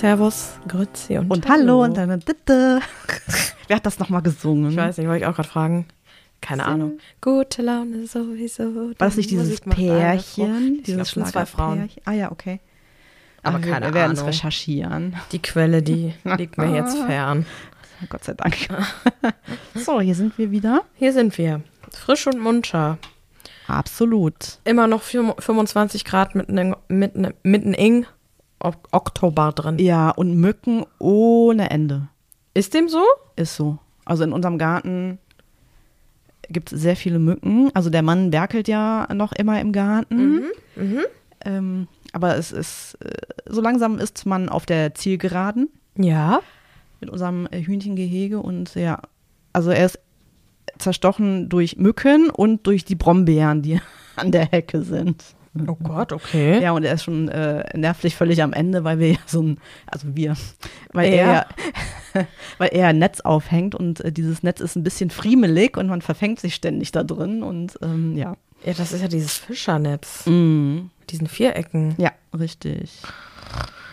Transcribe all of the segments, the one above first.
Servus, Grüezi und, Und hallo und dann Ditte. Wer hat das nochmal gesungen? Ich weiß nicht, wollte ich auch gerade fragen. Keine Ahnung. Gute Laune sowieso. War das nicht dieses. Pärchen? Ich glaube, es sind zwei Frauen. Schlagerpärchen? Ah ja, okay. Aber wir- keine Wir werden es recherchieren. Die Quelle, die liegt mir jetzt fern. Gott sei Dank. so, hier sind wir wieder. Hier sind wir. Frisch und munter. Absolut. Immer noch vier- 25 Grad mitten in, mitten, mitten in Ok- Oktober drin. Ja, und Mücken ohne Ende. Ist dem so? Ist so. Also in unserem Garten gibt es sehr viele Mücken. Also der Mann werkelt ja noch immer im Garten. Ähm, aber es ist, äh, so langsam ist man auf der Zielgeraden Ja. mit unserem Hühnchengehege und ja, also er ist zerstochen durch Mücken und durch die Brombeeren, die an der Hecke sind. Oh Gott, okay. Ja, und er ist schon äh, nervlich völlig am Ende, weil wir ja so ein, also wir, weil Er? er, ja- weil er ein Netz aufhängt und äh, dieses Netz ist ein bisschen friemelig und man verfängt sich ständig da drin und ähm, ja. Ja, das ist ja dieses Fischernetz. Mm, Mit diesen Vierecken. ja, richtig.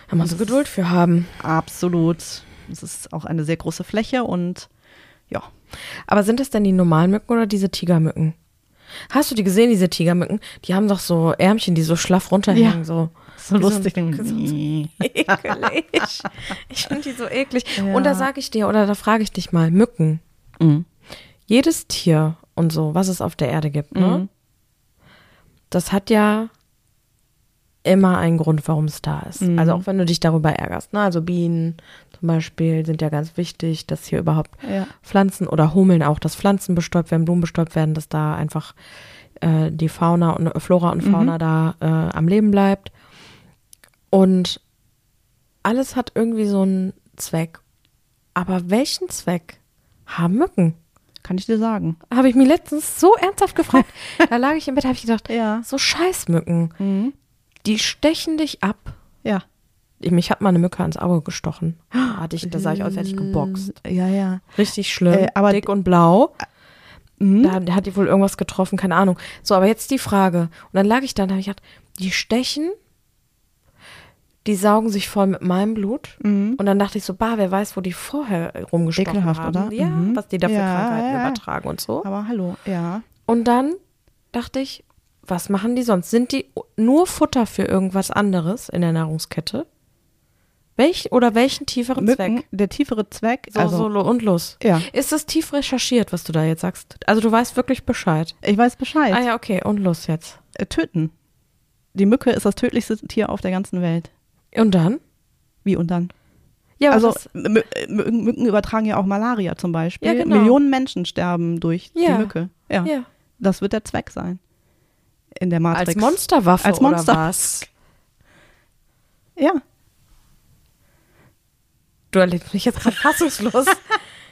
Da musst du Geduld für haben. Absolut. Es ist auch eine sehr große Fläche und ja. Aber sind es denn die normalen Mücken oder diese Tigermücken? Hast du die gesehen, diese Tigermücken? Die haben doch so Ärmchen, die so schlaff runterhängen, Ja. so. So Wie so lustig. so- Ekelig. Ich finde die so eklig. Ja. Und da sage ich dir, oder da frage ich dich mal, Mücken. Mhm. Jedes Tier und so, was es auf der Erde gibt, ne? Mhm. Das hat ja immer einen Grund, warum es da ist. Mhm. Also auch wenn du dich darüber ärgerst, ne? Also Bienen zum Beispiel sind ja ganz wichtig, dass hier überhaupt Ja. Pflanzen oder Hummeln auch, dass Pflanzen bestäubt werden, Blumen bestäubt werden, dass da einfach äh, die Fauna und äh, Flora und Fauna da äh, am Leben bleibt. Und alles hat irgendwie so einen Zweck. Aber welchen Zweck haben Mücken? Kann ich dir sagen. Habe ich mich letztens so ernsthaft gefragt. da lag ich im Bett, habe ich gedacht, Ja. so Scheißmücken, Mhm. Die stechen dich ab. Ja. Ich- Mich hat mal eine Mücke ans Auge gestochen. Da, hatte ich, da sah ich aus, als hätte ich geboxt. Ja, ja. Richtig schlimm. Äh, aber dick und blau. Mhm. Da, da hat die wohl irgendwas getroffen, keine Ahnung. So, aber jetzt die Frage. Und dann lag ich da und habe ich gedacht, die stechen, die saugen sich voll mit meinem Blut. Mhm. Und dann dachte ich so, bah, wer weiß, wo die vorher rumgestochen Ekelhaft, haben. oder? Ja, Mhm. was die da für Ja, Krankheiten ja. übertragen und so. Aber hallo, ja. Und dann dachte ich, was machen die sonst? Sind die nur Futter für irgendwas anderes in der Nahrungskette? Welch oder welchen tieferen Mücken, Zweck? der tiefere Zweck, So, also solo und los. ja, Ist das tief recherchiert, was du da jetzt sagst? Also du weißt wirklich Bescheid. ich weiß Bescheid. Ah ja, okay, und los jetzt. Äh, Töten. Die Mücke ist das tödlichste Tier auf der ganzen Welt. Und dann? Wie und dann? Ja, also was, Mü- äh, Mü- Mücken übertragen ja auch Malaria zum Beispiel. Ja, genau. Millionen Menschen sterben durch Ja. die Mücke. Ja, ja. das wird der Zweck sein. In der Matrix. Als Monsterwaffe Als oder Monster- was? Ja. Du erlebst mich jetzt gerade fassungslos.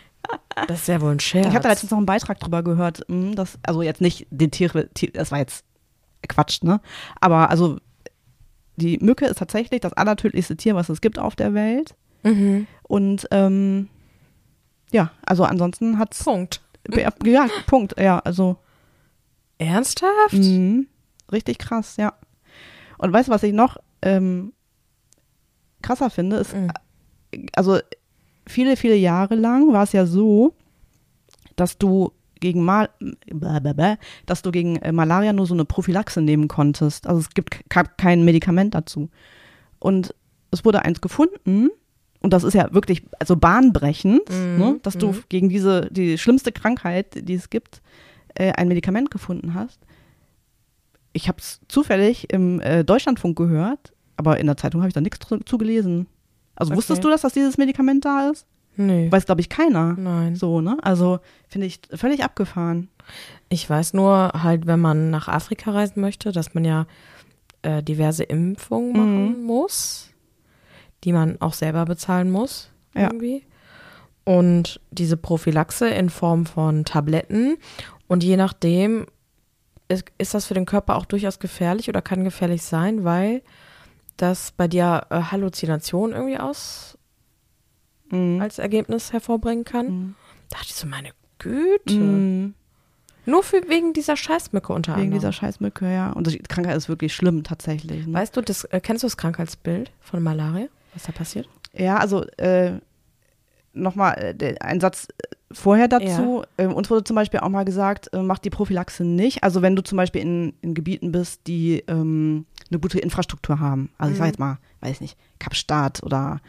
das ist ja wohl ein Scherz. Ich habe da letztens noch einen Beitrag drüber gehört, mh, dass, also jetzt nicht den Tier, das war jetzt Quatsch, ne? Aber also die Mücke ist tatsächlich das allertödlichste Tier, was es gibt auf der Welt. mhm. Und ähm, ja, also ansonsten hat's Punkt. ja, Punkt, ja, also Ernsthaft? Mhm. Richtig krass, ja. Und weißt du, was ich noch ähm, krasser finde, ist, Mhm. also viele, viele Jahre lang war es ja so, dass du gegen Mal, blablabla, dass du gegen äh, Malaria nur so eine Prophylaxe nehmen konntest. Also es gibt ke- kein Medikament dazu. Und es wurde eins gefunden, und das ist ja wirklich also bahnbrechend, Mhm, ne, dass du mhm. gegen diese, die schlimmste Krankheit, die es gibt, äh, ein Medikament gefunden hast. Ich habe es zufällig im äh, Deutschlandfunk gehört, aber in der Zeitung habe ich da nichts zu gelesen. Also Okay. wusstest du, dass das dieses Medikament da ist? Nee. Weiß, glaube ich, keiner. Nein. So, ne? Also finde ich völlig abgefahren. Ich weiß nur halt, wenn man nach Afrika reisen möchte, dass man ja äh, diverse Impfungen machen muss, die man auch selber bezahlen muss Ja. irgendwie. Und diese Prophylaxe in Form von Tabletten. Und je nachdem ist, ist das für den Körper auch durchaus gefährlich oder kann gefährlich sein, weil das bei dir äh, Halluzinationen irgendwie aus Mhm. als Ergebnis hervorbringen kann. Mhm. Da dachte ich so, meine Güte. Mhm. Nur für wegen dieser Scheißmücke unter Wegen anderem. dieser Scheißmücke, ja. Und die Krankheit ist wirklich schlimm tatsächlich. Ne? Weißt du, das, äh, kennst du das Krankheitsbild von Malaria? Was da passiert? Ja, also äh, nochmal äh, ein Satz vorher dazu. Ja. Ähm, uns wurde zum Beispiel auch mal gesagt, äh, mach die Prophylaxe nicht. Also wenn du zum Beispiel in, in Gebieten bist, die ähm, eine gute Infrastruktur haben. Also ich sage mhm. jetzt mal, weiß ich nicht, Kapstadt oder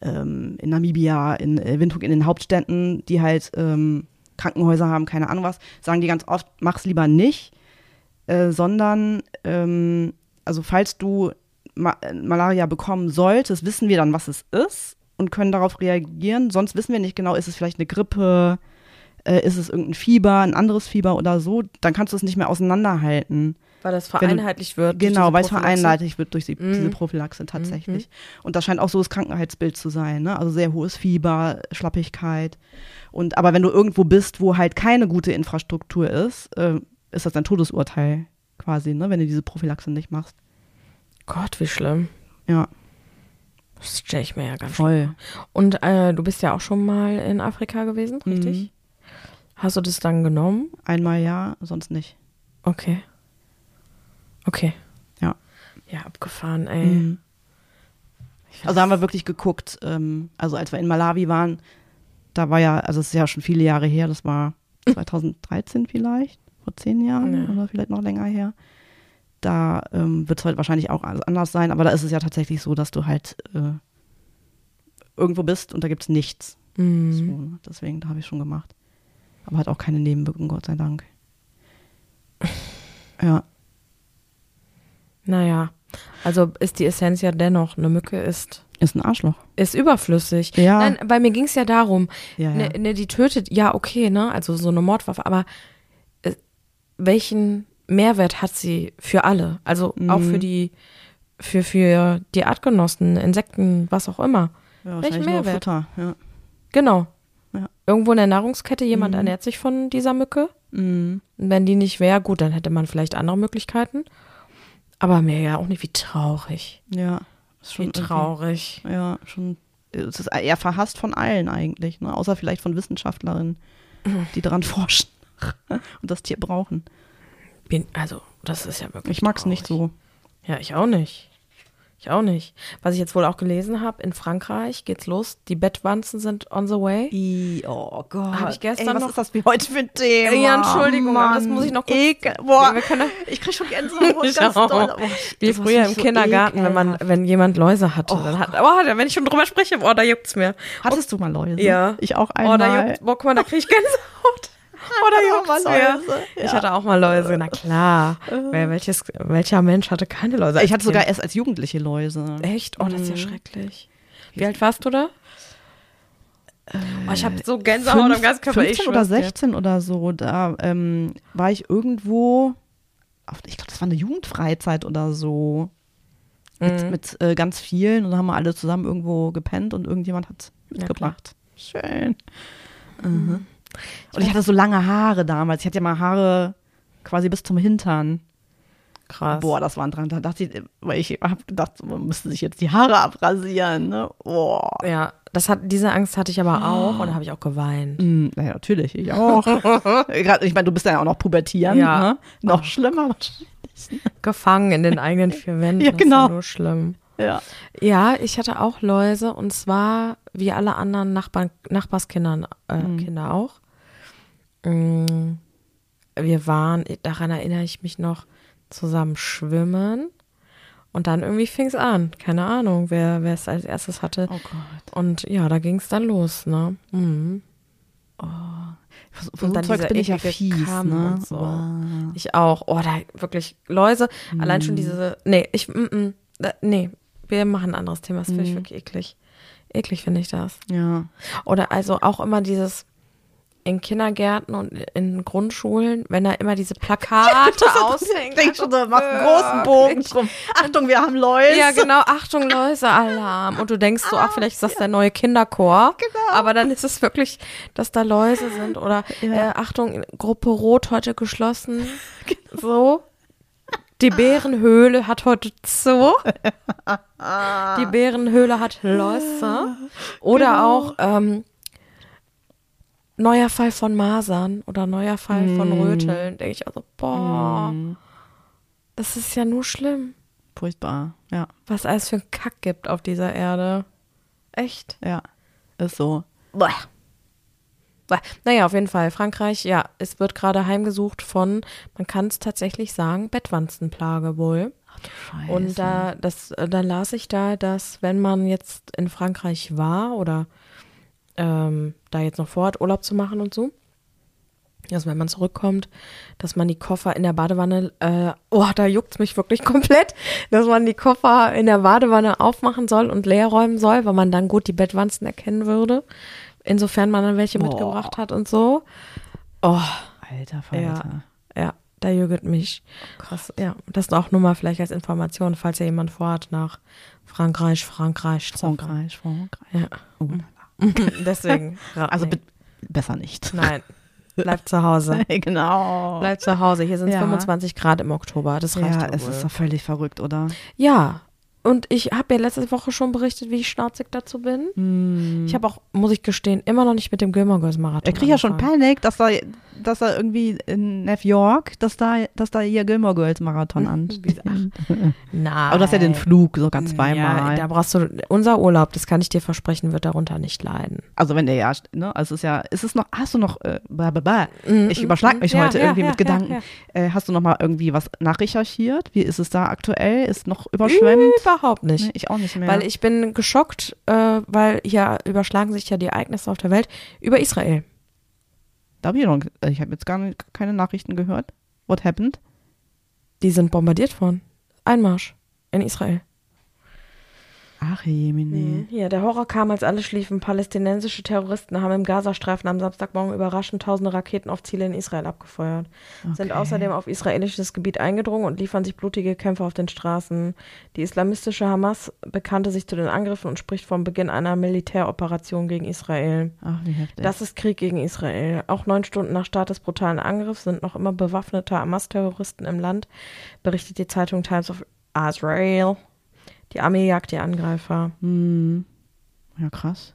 ähm, in Namibia, in äh, Windhoek, in den Hauptstädten, die halt ähm, Krankenhäuser haben, keine Ahnung was, sagen die ganz oft, mach's lieber nicht, äh, sondern ähm, also falls du Ma Malaria bekommen solltest, wissen wir dann, was es ist und können darauf reagieren. Sonst wissen wir nicht genau, ist es vielleicht eine Grippe, äh, ist es irgendein Fieber, ein anderes Fieber oder so. Dann kannst du es nicht mehr auseinanderhalten. Weil das vereinheitlicht wird. Genau, weil es vereinheitlicht wird durch die, mhm. diese Prophylaxe tatsächlich. Mhm. Und das scheint auch so das Krankheitsbild zu sein. Ne? Also sehr hohes Fieber, Schlappigkeit. Und aber wenn du irgendwo bist, wo halt keine gute Infrastruktur ist, äh, ist das ein Todesurteil quasi, ne? wenn du diese Prophylaxe nicht machst. Gott, wie schlimm. Ja. Das stelle ich mir ja ganz Voll. Schlimm. Und äh, du bist ja auch schon mal in Afrika gewesen, richtig? Mhm. Hast du das dann genommen? Einmal ja, sonst nicht. Okay. Okay. Ja. Ja, abgefahren, ey. Mhm. Also haben wir wirklich geguckt, ähm, also als wir in Malawi waren, da war ja, also es ist ja schon viele Jahre her, das war 2013 vielleicht, vor zehn Jahren ja. oder vielleicht noch länger her. Da ähm, wird es heute wahrscheinlich auch anders sein, aber da ist es ja tatsächlich so, dass du halt äh, irgendwo bist und da gibt es nichts. Mhm. So, ne? deswegen, da habe ich schon gemacht. Aber hat auch keine Nebenwirkungen, Gott sei Dank. Ja. Naja, also ist die Essenz ja dennoch, eine Mücke ist. Ist ein Arschloch. Ist überflüssig. Ja. Nein, bei mir ging es ja darum, ja, ja. Ne, ne, die tötet, ja, okay, ne? Also so eine Mordwaffe, aber äh, welchen Mehrwert hat sie für alle? Also mhm. auch für die, für, für die Artgenossen, Insekten, was auch immer. Ja, welchen Mehrwert? Futter, ja. Genau. Ja. Irgendwo in der Nahrungskette, jemand mhm. ernährt sich von dieser Mücke. Mhm. Und wenn die nicht wäre, gut, dann hätte man vielleicht andere Möglichkeiten. Aber mir ja auch nicht, wie traurig. Ja. Ist schon wie traurig. Ja, schon. Es ist eher verhasst von allen eigentlich, ne? außer vielleicht von Wissenschaftlerinnen, mhm. die daran forschen und das Tier brauchen. Bin, also, das ist ja wirklich. Ich mag es nicht so. Ja, ich auch nicht. Ich auch nicht. Was ich jetzt wohl auch gelesen habe, in Frankreich geht's los. Die Bettwanzen sind on the way. I, oh Gott. Habe ich gestern Ey, was noch. ist das wie heute für ein Thema? Ja, Entschuldigung, Mann. das muss ich noch kurz. Ekel. Boah, wir können, ich krieg schon Gänsehaut ich ganz doll. Oh, wie früher im so Kindergarten, wenn man, wenn jemand Läuse hatte. Oh. Dann hat, oh, wenn ich schon drüber spreche, boah, da juckt's mir. Hattest du mal Läuse? Ja. Ich auch einmal. Oh, da juckt, boah, guck mal, da krieg ich Gänsehaut. Oder mir? Ja. Ich hatte auch mal Läuse, na klar. Wer, welches, welcher Mensch hatte keine Läuse? Ich hatte sogar erst als Jugendliche Läuse. Echt? Oh, das ist ja mhm. schrecklich. Wie alt warst du da? Oh, ich habe so Gänsehaut Fünf, am ganzen Körper. 15 oder 16 dir. oder so. Da ähm, war ich irgendwo, auf, ich glaube, das war eine Jugendfreizeit oder so. Mit, mhm. mit äh, ganz vielen und haben wir alle zusammen irgendwo gepennt und irgendjemand hat mitgebracht. Ja, Schön. Mhm. Und ich hatte so lange Haare damals. Ich hatte ja mal Haare quasi bis zum Hintern. Krass. Boah, das waren dran. Da dachte ich, weil ich habe gedacht, man müsste sich jetzt die Haare abrasieren. Ne? Boah. Ja, das hat, diese Angst hatte ich aber auch und da habe ich auch geweint. Mm, naja, natürlich, ich auch. ich meine, du bist ja auch noch pubertieren. Ja. Ne? Noch oh. schlimmer wahrscheinlich. Gefangen in den eigenen vier Wänden. Ja, genau. Das ist ja genau. nur schlimm. Ja. Ja, ich hatte auch Läuse und zwar wie alle anderen Nachbarn, Nachbarskindern, äh, mhm. Kinder auch. Mm, wir waren, daran erinnere ich mich noch, zusammen schwimmen. Und dann irgendwie fing es an. Keine Ahnung, wer wer es als erstes hatte. Oh Gott. Und ja, da ging es dann los, ne? Mhm. Oh. und dann Zeugs bin ich ja fies, ne? So. Wow. Ich auch. Oh, da wirklich Läuse. Mhm. Allein schon diese. Nee, ich. Mm, mm, nee, wir machen ein anderes Thema. Das finde ich mhm. wirklich eklig. Eklig finde ich das. Ja. Oder also auch immer dieses in Kindergärten und in Grundschulen, wenn da immer diese Plakate aushängen. Denk schon so, mach einen großen Bogen drum. Achtung, wir haben Läuse. Ja, genau, Achtung, Läuse-Alarm. Und du denkst so, ach, vielleicht ist das der neue Kinderchor. Genau. Aber dann ist es wirklich, dass da Läuse sind. Oder ja. äh, Achtung, Gruppe Rot heute geschlossen. Genau. So. Die Bärenhöhle hat heute zu. Die Bärenhöhle hat Läuse. Oder genau. auch ähm, neuer Fall von Masern oder neuer Fall mm. von Röteln. Denke ich also, boah, mm. das ist ja nur schlimm. Furchtbar, ja. Was alles für ein Kack gibt auf dieser Erde. Echt? Ja, ist so. Boah. Naja, auf jeden Fall. Frankreich, ja, es wird gerade heimgesucht von, man kann es tatsächlich sagen, Bettwanzenplage wohl. Scheiße. Und da, das, da las ich da, dass wenn man jetzt in Frankreich war oder ähm, da jetzt noch vorhat, Urlaub zu machen und so, also wenn man zurückkommt, dass man die Koffer in der Badewanne, äh, oh, da juckt's mich wirklich komplett, dass man die Koffer in der Badewanne aufmachen soll und leer räumen soll, weil man dann gut die Bettwanzen erkennen würde, insofern man dann welche Boah. mitgebracht hat und so. Oh, Alter Falter. ja, da juckt mich. Das, ja, das auch nur mal vielleicht als Information, falls ja jemand vorhat, nach Frankreich, Frankreich. Frankreich, Frankreich. Ja. Oh. Deswegen. Also be- besser nicht. Nein. Bleib zu Hause. genau. Bleib zu Hause. Hier sind es Ja. 25 Grad im Oktober. Das reicht ja, es wohl. ist doch völlig verrückt, oder? Ja. Und ich habe ja letzte Woche schon berichtet, wie ich schnauzig dazu bin. Hm. Ich habe auch, muss ich gestehen, immer noch nicht mit dem Gilmore Girls Marathon. Er kriegt ja schon. Panik, dass da, dass da irgendwie in New York, dass da, dass da hier Gilmore Girls Marathon an. Nein. Aber du hast ja den Flug sogar zweimal. Ja, da brauchst du, unser Urlaub, das kann ich dir versprechen, wird darunter nicht leiden. also wenn der ja, ne, also es ist ja, ist es noch, hast du noch, äh, bla, bla, bla. ich überschlag mich Ja, heute ja, irgendwie ja, mit Gedanken. ja, Äh, hast du noch mal irgendwie was nachrecherchiert? Wie ist es da aktuell? Ist noch überschwemmt? Überhaupt nicht. Nee, ich auch nicht mehr. Weil ich bin geschockt, äh, weil hier überschlagen sich ja die Ereignisse auf der Welt über Israel. Da hab ich noch, äh, ich habe jetzt gar nicht, keine Nachrichten gehört. What happened? Die sind bombardiert worden. Einmarsch in Israel. Ach, Jemini. Ja, der Horror kam, als alle schliefen. Palästinensische Terroristen haben im Gazastreifen am Samstagmorgen überraschend tausende Raketen auf Ziele in Israel abgefeuert. Sind Okay. außerdem auf israelisches Gebiet eingedrungen und liefern sich blutige Kämpfe auf den Straßen. Die islamistische Hamas bekannte sich zu den Angriffen und spricht vom Beginn einer Militäroperation gegen Israel. Ach, wie heftig. Das ist Krieg gegen Israel. Auch neun Stunden nach Start des brutalen Angriffs sind noch immer bewaffnete Hamas-Terroristen im Land, berichtet die Zeitung Times of Israel. Die Armee jagt die Angreifer. Hm. Ja, krass.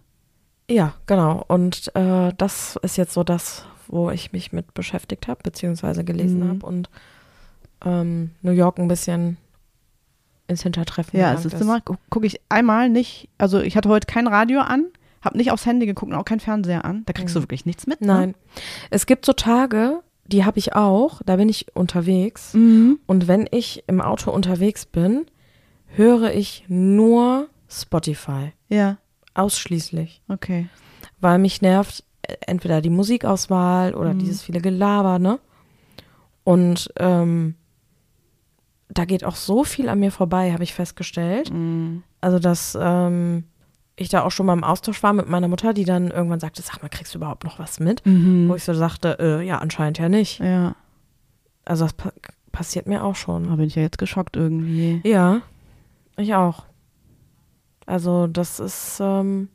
Ja, genau. Und äh, das ist jetzt so das, wo ich mich mit beschäftigt habe, beziehungsweise gelesen Mhm. habe und ähm, New York ein bisschen ins Hintertreffen Ja, es ist immer, gu- gucke ich einmal nicht, also ich hatte heute kein Radio an, habe nicht aufs Handy geguckt und auch kein Fernseher an. Da kriegst du Mhm. wirklich nichts mit. Nein. Es gibt so Tage, die habe ich auch, da bin ich unterwegs. Ne? Mhm. Und wenn ich im Auto unterwegs bin, höre ich nur Spotify. Ja, Ausschließlich. okay. Weil mich nervt äh, entweder die Musikauswahl oder Mhm. dieses viele Gelaber, ne? Und ähm, da geht auch so viel an mir vorbei, habe ich festgestellt. Mhm. Also, dass ähm, ich da auch schon mal im Austausch war mit meiner Mutter, die dann irgendwann sagte, sag mal, kriegst du überhaupt noch was mit? Mhm. Wo ich so sagte, äh, ja, anscheinend ja nicht. Ja, Also das pa passiert mir auch schon. da bin ich ja jetzt geschockt irgendwie. Ja, ich auch. Also das ist ähm,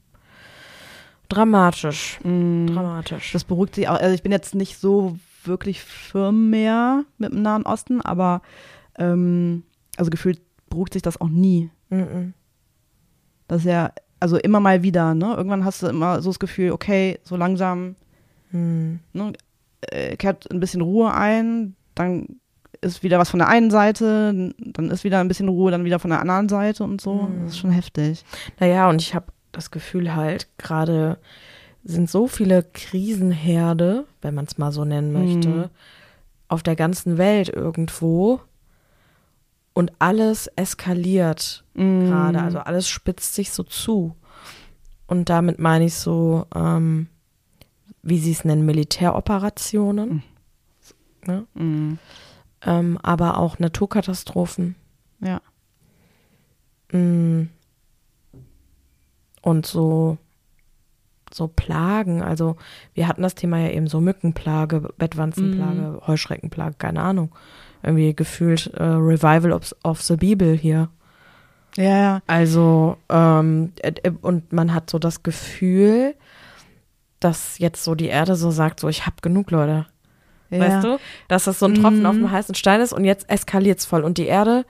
dramatisch. Mhm. Dramatisch. Das beruhigt sich auch. Also ich bin jetzt nicht so wirklich firm mehr mit dem Nahen Osten, aber ähm, also gefühlt beruhigt sich das auch nie. Mhm. Das ist ja, also immer mal wieder, ne? Irgendwann hast du immer so das Gefühl, okay, so langsam Mhm. ne, äh, kehrt ein bisschen Ruhe ein, dann ist wieder was von der einen Seite, dann ist wieder ein bisschen Ruhe, dann wieder von der anderen Seite und so. Mhm. Das ist schon heftig. Naja, und ich habe das Gefühl halt, gerade sind so viele Krisenherde, wenn man es mal so nennen möchte, Mhm. auf der ganzen Welt irgendwo. Und alles eskaliert Mhm. gerade, also alles spitzt sich so zu. Und damit meine ich so, ähm, wie sie es nennen, Militäroperationen, ne? Mhm. ähm, aber auch Naturkatastrophen. Ja. Mm. Und so, so Plagen, also wir hatten das Thema ja eben so Mückenplage, Bettwanzenplage, Heuschreckenplage, keine Ahnung. Irgendwie gefühlt äh, Revival of, of the Bible hier. Ja, ja. Also, ähm, äh, äh, und man hat so das Gefühl, dass jetzt so die Erde so sagt, so ich hab genug, Leute. Ja. Weißt du? Dass das so ein Tropfen Mhm. auf dem heißen Stein ist und jetzt eskaliert's voll. Und die Erde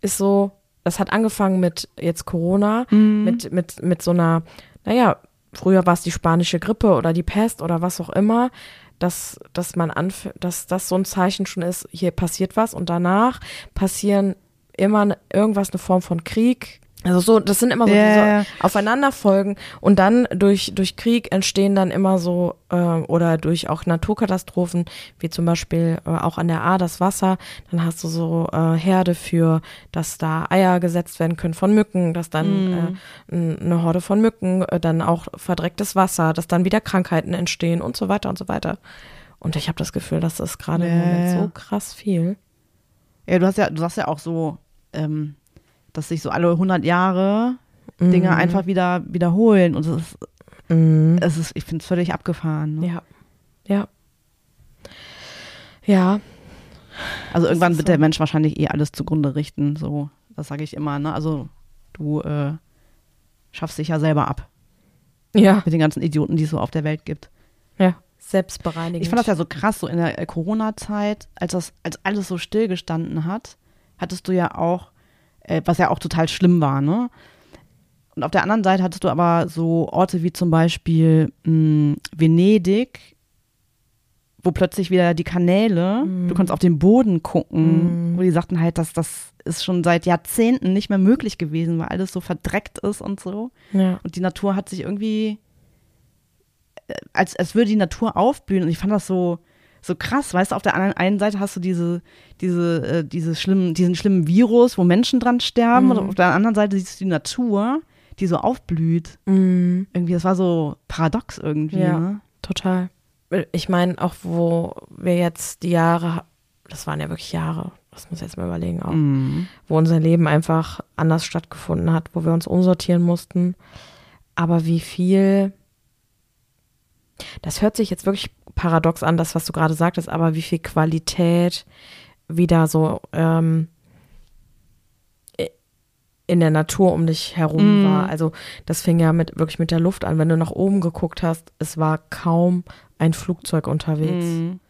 ist so, das hat angefangen mit jetzt Corona, Mhm. mit, mit, mit so einer, naja, früher war es die spanische Grippe oder die Pest oder was auch immer, dass, dass man anf dass das so ein Zeichen schon ist, hier passiert was und danach passieren immer irgendwas, eine Form von Krieg, Also so, das sind immer so Ja. diese Aufeinanderfolgen und dann durch, durch Krieg entstehen dann immer so, äh, oder durch auch Naturkatastrophen, wie zum Beispiel äh, auch an der A das Wasser, dann hast du so äh, Herde für, dass da Eier gesetzt werden können von Mücken, dass dann äh, n- eine Horde von Mücken, äh, dann auch verdrecktes Wasser, dass dann wieder Krankheiten entstehen und so weiter und so weiter. Und ich habe das Gefühl, das ist gerade im Ja, Moment so krass viel. Ja, du hast ja, du sagst ja auch so, ähm, dass sich so alle 100 Jahre Dinge Mhm. einfach wieder wiederholen und es ist, Mhm. es ist ich finde es völlig abgefahren. Ne? Ja. Ja. Ja. Also irgendwann wird so. der Mensch wahrscheinlich eh alles zugrunde richten, so, das sage ich immer, ne? Also du äh, schaffst dich ja selber ab Ja. mit den ganzen Idioten, die es so auf der Welt gibt. Ja. Selbstbereinigend. Ich fand das ja so krass, so in der Corona-Zeit, als das, als alles so stillgestanden hat, hattest du ja auch, äh, was ja auch total schlimm war, ne? Und auf der anderen Seite hattest du aber so Orte wie zum Beispiel mh, Venedig, wo plötzlich wieder die Kanäle, Mhm. du konntest auf den Boden gucken, wo die sagten halt, dass das ist schon seit Jahrzehnten nicht mehr möglich gewesen, weil alles so verdreckt ist und so. Ja. Und die Natur hat sich irgendwie, äh, als, als würde die Natur aufblühen. Und ich fand das so, so krass, weißt du, auf der anderen einen Seite hast du diese, diese, äh, diese schlimmen, diesen schlimmen Virus, wo Menschen dran sterben, und auf der anderen Seite siehst du die Natur, die so aufblüht. Mhm. Irgendwie, das war so paradox irgendwie. Ja. Ne? Total. Ich meine, auch wo wir jetzt die Jahre, das waren ja wirklich Jahre, das muss ich jetzt mal überlegen auch, Mhm. wo unser Leben einfach anders stattgefunden hat, wo wir uns umsortieren mussten. Aber wie viel, das hört sich jetzt wirklich paradox an, das, was du gerade sagtest, aber wie viel Qualität wieder so ähm, in der Natur um dich herum Mm. war. Also das fing ja mit wirklich mit der Luft an. Wenn du nach oben geguckt hast, es war kaum ein Flugzeug unterwegs. Mhm.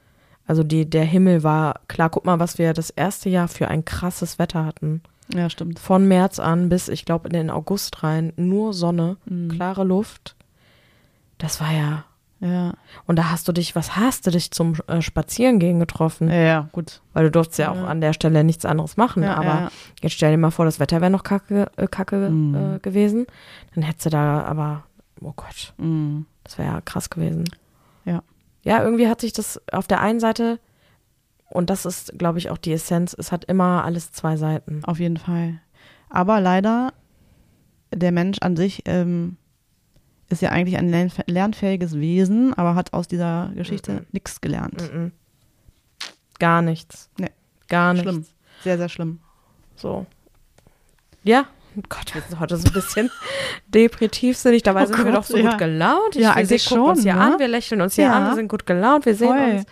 Also die, der Himmel war, klar, guck mal, was wir das erste Jahr für ein krasses Wetter hatten. Ja, stimmt. Von März an bis, ich glaube, in den August rein, nur Sonne, Mhm. klare Luft. Das war ja. Ja. Und da hast du dich, was hast du dich zum äh, Spazierengehen getroffen? ja, ja, gut. Weil du durftest ja auch Ja. an der Stelle nichts anderes machen. Ja, aber jetzt stell dir mal vor, das Wetter wäre noch kacke, äh, kacke Mhm. äh, gewesen. Dann hättest du da aber, oh Gott, Mhm. das wäre ja krass gewesen. Ja. Ja, irgendwie hat sich das auf der einen Seite, und das ist, glaube ich, auch die Essenz, es hat immer alles zwei Seiten. Auf jeden Fall. Aber leider, der Mensch an sich ähm, ist ja eigentlich ein lernf lernfähiges Wesen, aber hat aus dieser Geschichte Mhm. nichts gelernt. Mhm. Gar nichts. Nee. Gar nichts. Schlimm. Sehr, sehr schlimm. So. Ja. Oh Gott, wir sind heute so ein bisschen depressiv sinnig. Dabei Oh sind wir Gott, doch so ja. gut gelaunt. Ich, Ja, wir eigentlich sehen- gucken uns schon, hier ne? an, wir lächeln uns hier Ja. an, wir sind gut gelaunt, wir sehen Voll. uns.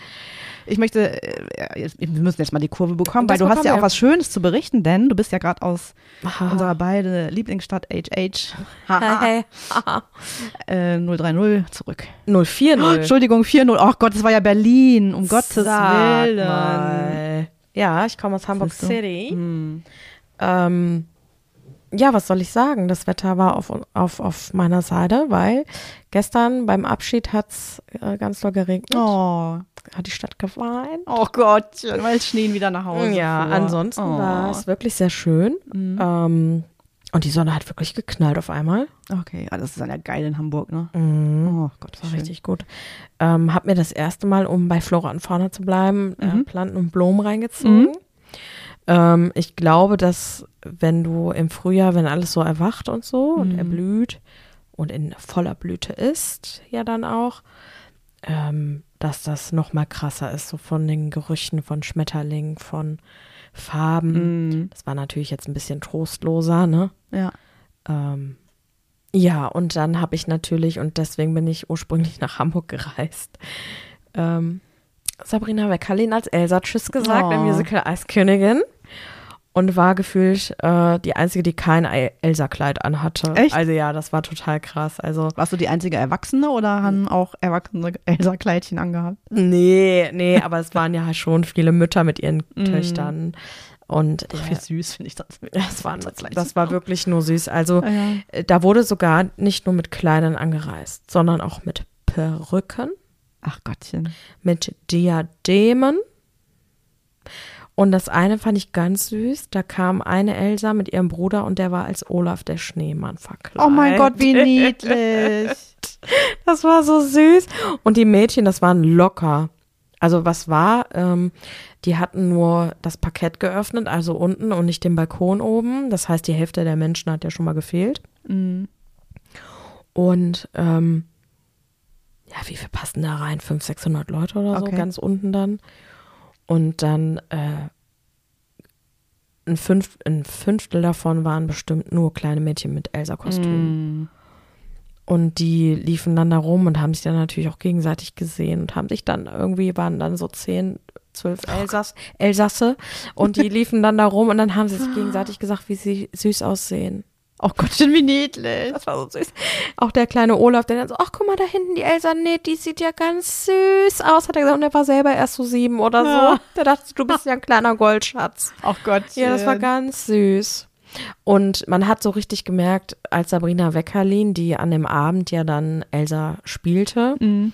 Ich möchte, äh, wir müssen jetzt mal die Kurve bekommen, Das weil du hast ja auch was Schönes zu berichten, denn du bist ja gerade aus Aha. unserer beide Lieblingsstadt HH Hey, äh, 030 zurück. 040. Entschuldigung, 40. Ach Gott, das war ja Berlin, um Gottes Sag Willen. Mal. Ja, ich komme aus Hamburg? City. Hm. Ähm, ja, was soll ich sagen? Das Wetter war auf, auf, auf meiner Seite, weil gestern beim Abschied hat's äh, ganz doll geregnet. Oh. Hat die Stadt geweint. Oh Gott, weil Schneen wieder nach Hause. Ja, fuhr. ansonsten oh. war es wirklich sehr schön. Mhm. Ähm, und die Sonne hat wirklich geknallt auf einmal. Okay, ah, das ist ja geil in Hamburg, ne? Mhm. Oh Gott, Das war schön. richtig gut. Ähm, hab mir das erste Mal, um bei Flora und Fauna zu bleiben, äh, Mhm. Planten und Blumen reingezogen. Ähm, ich glaube, dass wenn du im Frühjahr, wenn alles so erwacht und so und Mhm. erblüht und in voller Blüte ist, ja dann auch, ähm, dass das noch mal krasser ist, so von den Gerüchen von Schmetterlingen, von Farben. Mhm. Das war natürlich jetzt ein bisschen trostloser, ne? Ja. Ähm, ja, und dann habe ich natürlich, und deswegen bin ich ursprünglich nach Hamburg gereist, ähm, Sabrina Weckerlin als Elsa Tschüss gesagt Oh. im Musical Eiskönigin und war gefühlt äh, die Einzige, die kein El- Elsa-Kleid anhatte. Echt? Also ja, das war total krass. Also Warst du die einzige Erwachsene oder haben auch Erwachsene Elsa-Kleidchen angehabt? nee, nee, aber es waren ja schon viele Mütter mit ihren Mm. Töchtern. Und Wie äh, süß finde ich das. das, war, das war wirklich nur süß. Also ja. Äh, Da wurde sogar nicht nur mit Kleidern angereist, sondern auch mit Perücken, Ach Gottchen. mit Diademen Und das eine fand ich ganz süß. Da kam eine Elsa mit ihrem Bruder und der war als Olaf der Schneemann verkleidet. Oh mein Gott, wie niedlich. Das war so süß. Und die Mädchen, das waren locker. Also was war? Ähm, die hatten nur das Parkett geöffnet, also unten und nicht den Balkon oben. Das heißt, die Hälfte der Menschen hat ja schon mal gefehlt. Mhm. Und ähm, ja, wie viel passen da rein? 500, 600 Leute oder so, Okay. ganz unten dann. Und dann äh, ein, Fünf, ein Fünftel davon waren bestimmt nur kleine Mädchen mit Elsa-Kostümen. Mhm. Und die liefen dann da rum und haben sich dann natürlich auch gegenseitig gesehen und haben sich dann irgendwie, waren dann so zehn, zwölf Elsass, Elsasse und die liefen dann da rum und dann haben sie sich gegenseitig gesagt, wie sie süß aussehen. Oh Gottchen, wie niedlich. Das war so süß. Auch der kleine Olaf, der dann so, ach guck mal da hinten, die Elsa, nee, die sieht ja ganz süß aus, hat er gesagt. Und er war selber erst so sieben oder so. Ja. Der dachte, du bist ja ein kleiner Goldschatz. Oh Gottchen. Ja, das war ganz süß. Und man hat so richtig gemerkt, als Sabrina Weckerlin, die an dem Abend ja dann Elsa spielte, Mhm.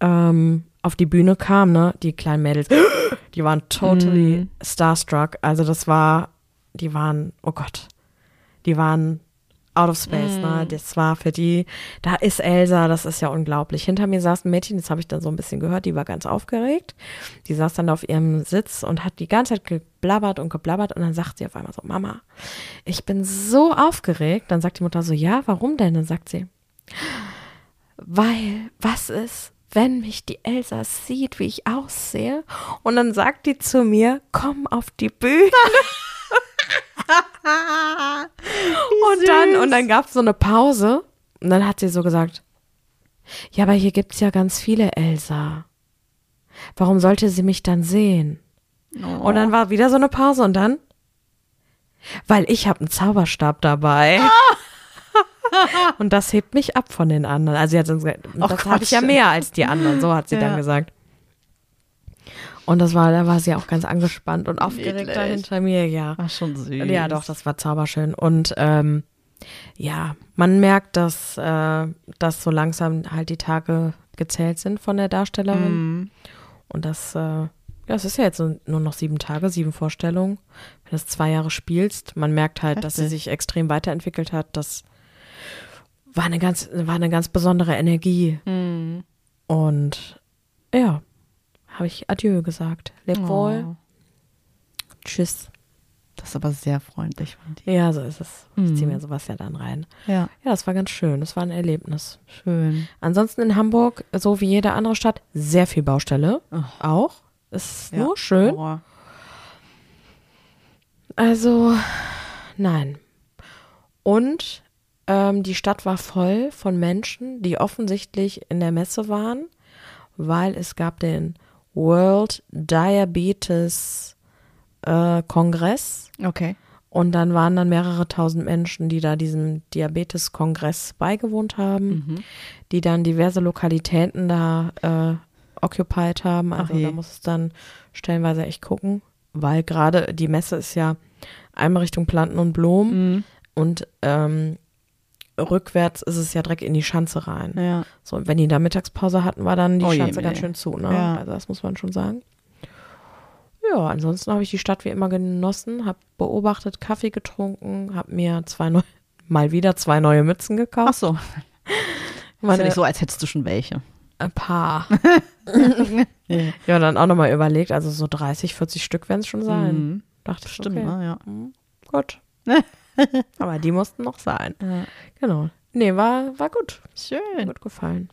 ähm, auf die Bühne kam, ne, die kleinen Mädels, die waren totally Mhm. starstruck. Also das war, die waren, oh Gott, die waren out of space, ne? Mhm. Das war für die, da ist Elsa, das ist ja unglaublich. Hinter mir saß ein Mädchen, das habe ich dann so ein bisschen gehört, die war ganz aufgeregt. Die saß dann auf ihrem Sitz und hat die ganze Zeit geblabbert und geblabbert und dann sagt sie auf einmal so, Mama, ich bin so aufgeregt. Dann sagt die Mutter so, ja, warum denn? Dann sagt sie, weil, was ist, wenn mich die Elsa sieht, wie ich aussehe? Und dann sagt die zu mir, komm auf die Bühne. und dann, und dann gab es so eine Pause und dann hat sie so gesagt, ja, aber hier gibt's ja ganz viele Elsa. Warum sollte sie mich dann sehen? Und dann war wieder so eine Pause und dann, weil ich habe einen Zauberstab dabei. und das hebt mich ab von den anderen. Also sie hat dann gesagt, das habe ich ja mehr als die anderen, so hat sie Ja. dann gesagt. Und das war, da war sie auch ganz angespannt und aufgeregt da hinter mir, ja. War schon süß. Ja, doch, das war zauberschön. Und ähm, ja, man merkt, dass, äh, dass so langsam halt die Tage gezählt sind von der Darstellerin. Mhm. Und das, äh, ja, es ist ja jetzt nur noch sieben Tage, sieben Vorstellungen. Wenn du es zwei Jahre spielst, man merkt halt, dass sie Heftig. sich extrem weiterentwickelt hat. Das war eine ganz, war eine ganz besondere Energie. Mhm. Und ja, habe ich Adieu gesagt. Leb wohl. Oh, Tschüss. das ist aber sehr freundlich von dir. Ja, so ist es. Ich ziehe Mhm. mir sowas ja dann rein. Ja, Ja, das war ganz schön. Das war ein Erlebnis. schön. Ansonsten in Hamburg, so wie jede andere Stadt, sehr viel Baustelle. Oh. Auch. Ist Ja. nur schön. Horror. Also, nein. Und ähm, die Stadt war voll von Menschen, die offensichtlich in der Messe waren, weil es gab den World Diabetes äh, Kongress. Okay. Und dann waren dann mehrere tausend Menschen, die da diesem Diabetes-Kongress beigewohnt haben, Mhm. die dann diverse Lokalitäten da äh, occupied haben. Also Ach je. da muss es dann stellenweise echt gucken, weil gerade die Messe ist ja einmal Richtung Planten und Blumen Mhm. und ähm, rückwärts ist es ja direkt in die Schanze rein. Ja. So, und wenn die da Mittagspause hatten, war dann die Oh je, Schanze ganz nee. schön zu, ne? Ja. Also das muss man schon sagen. Ja, ansonsten habe ich die Stadt wie immer genossen, habe beobachtet, Kaffee getrunken, habe mir zwei neue, mal wieder zwei neue Mützen Ach gekauft. so. Ist Meine, ja nicht so, als hättest du schon welche. Ein paar. ja, dann auch nochmal überlegt, also so 30, 40 Stück werden es schon sein. Mhm. Dachte ich, Stimmt, okay, ne? Ja. mhm, gut. Aber die mussten noch sein. ja. Genau. Nee, war, war gut. Schön. gut gefallen.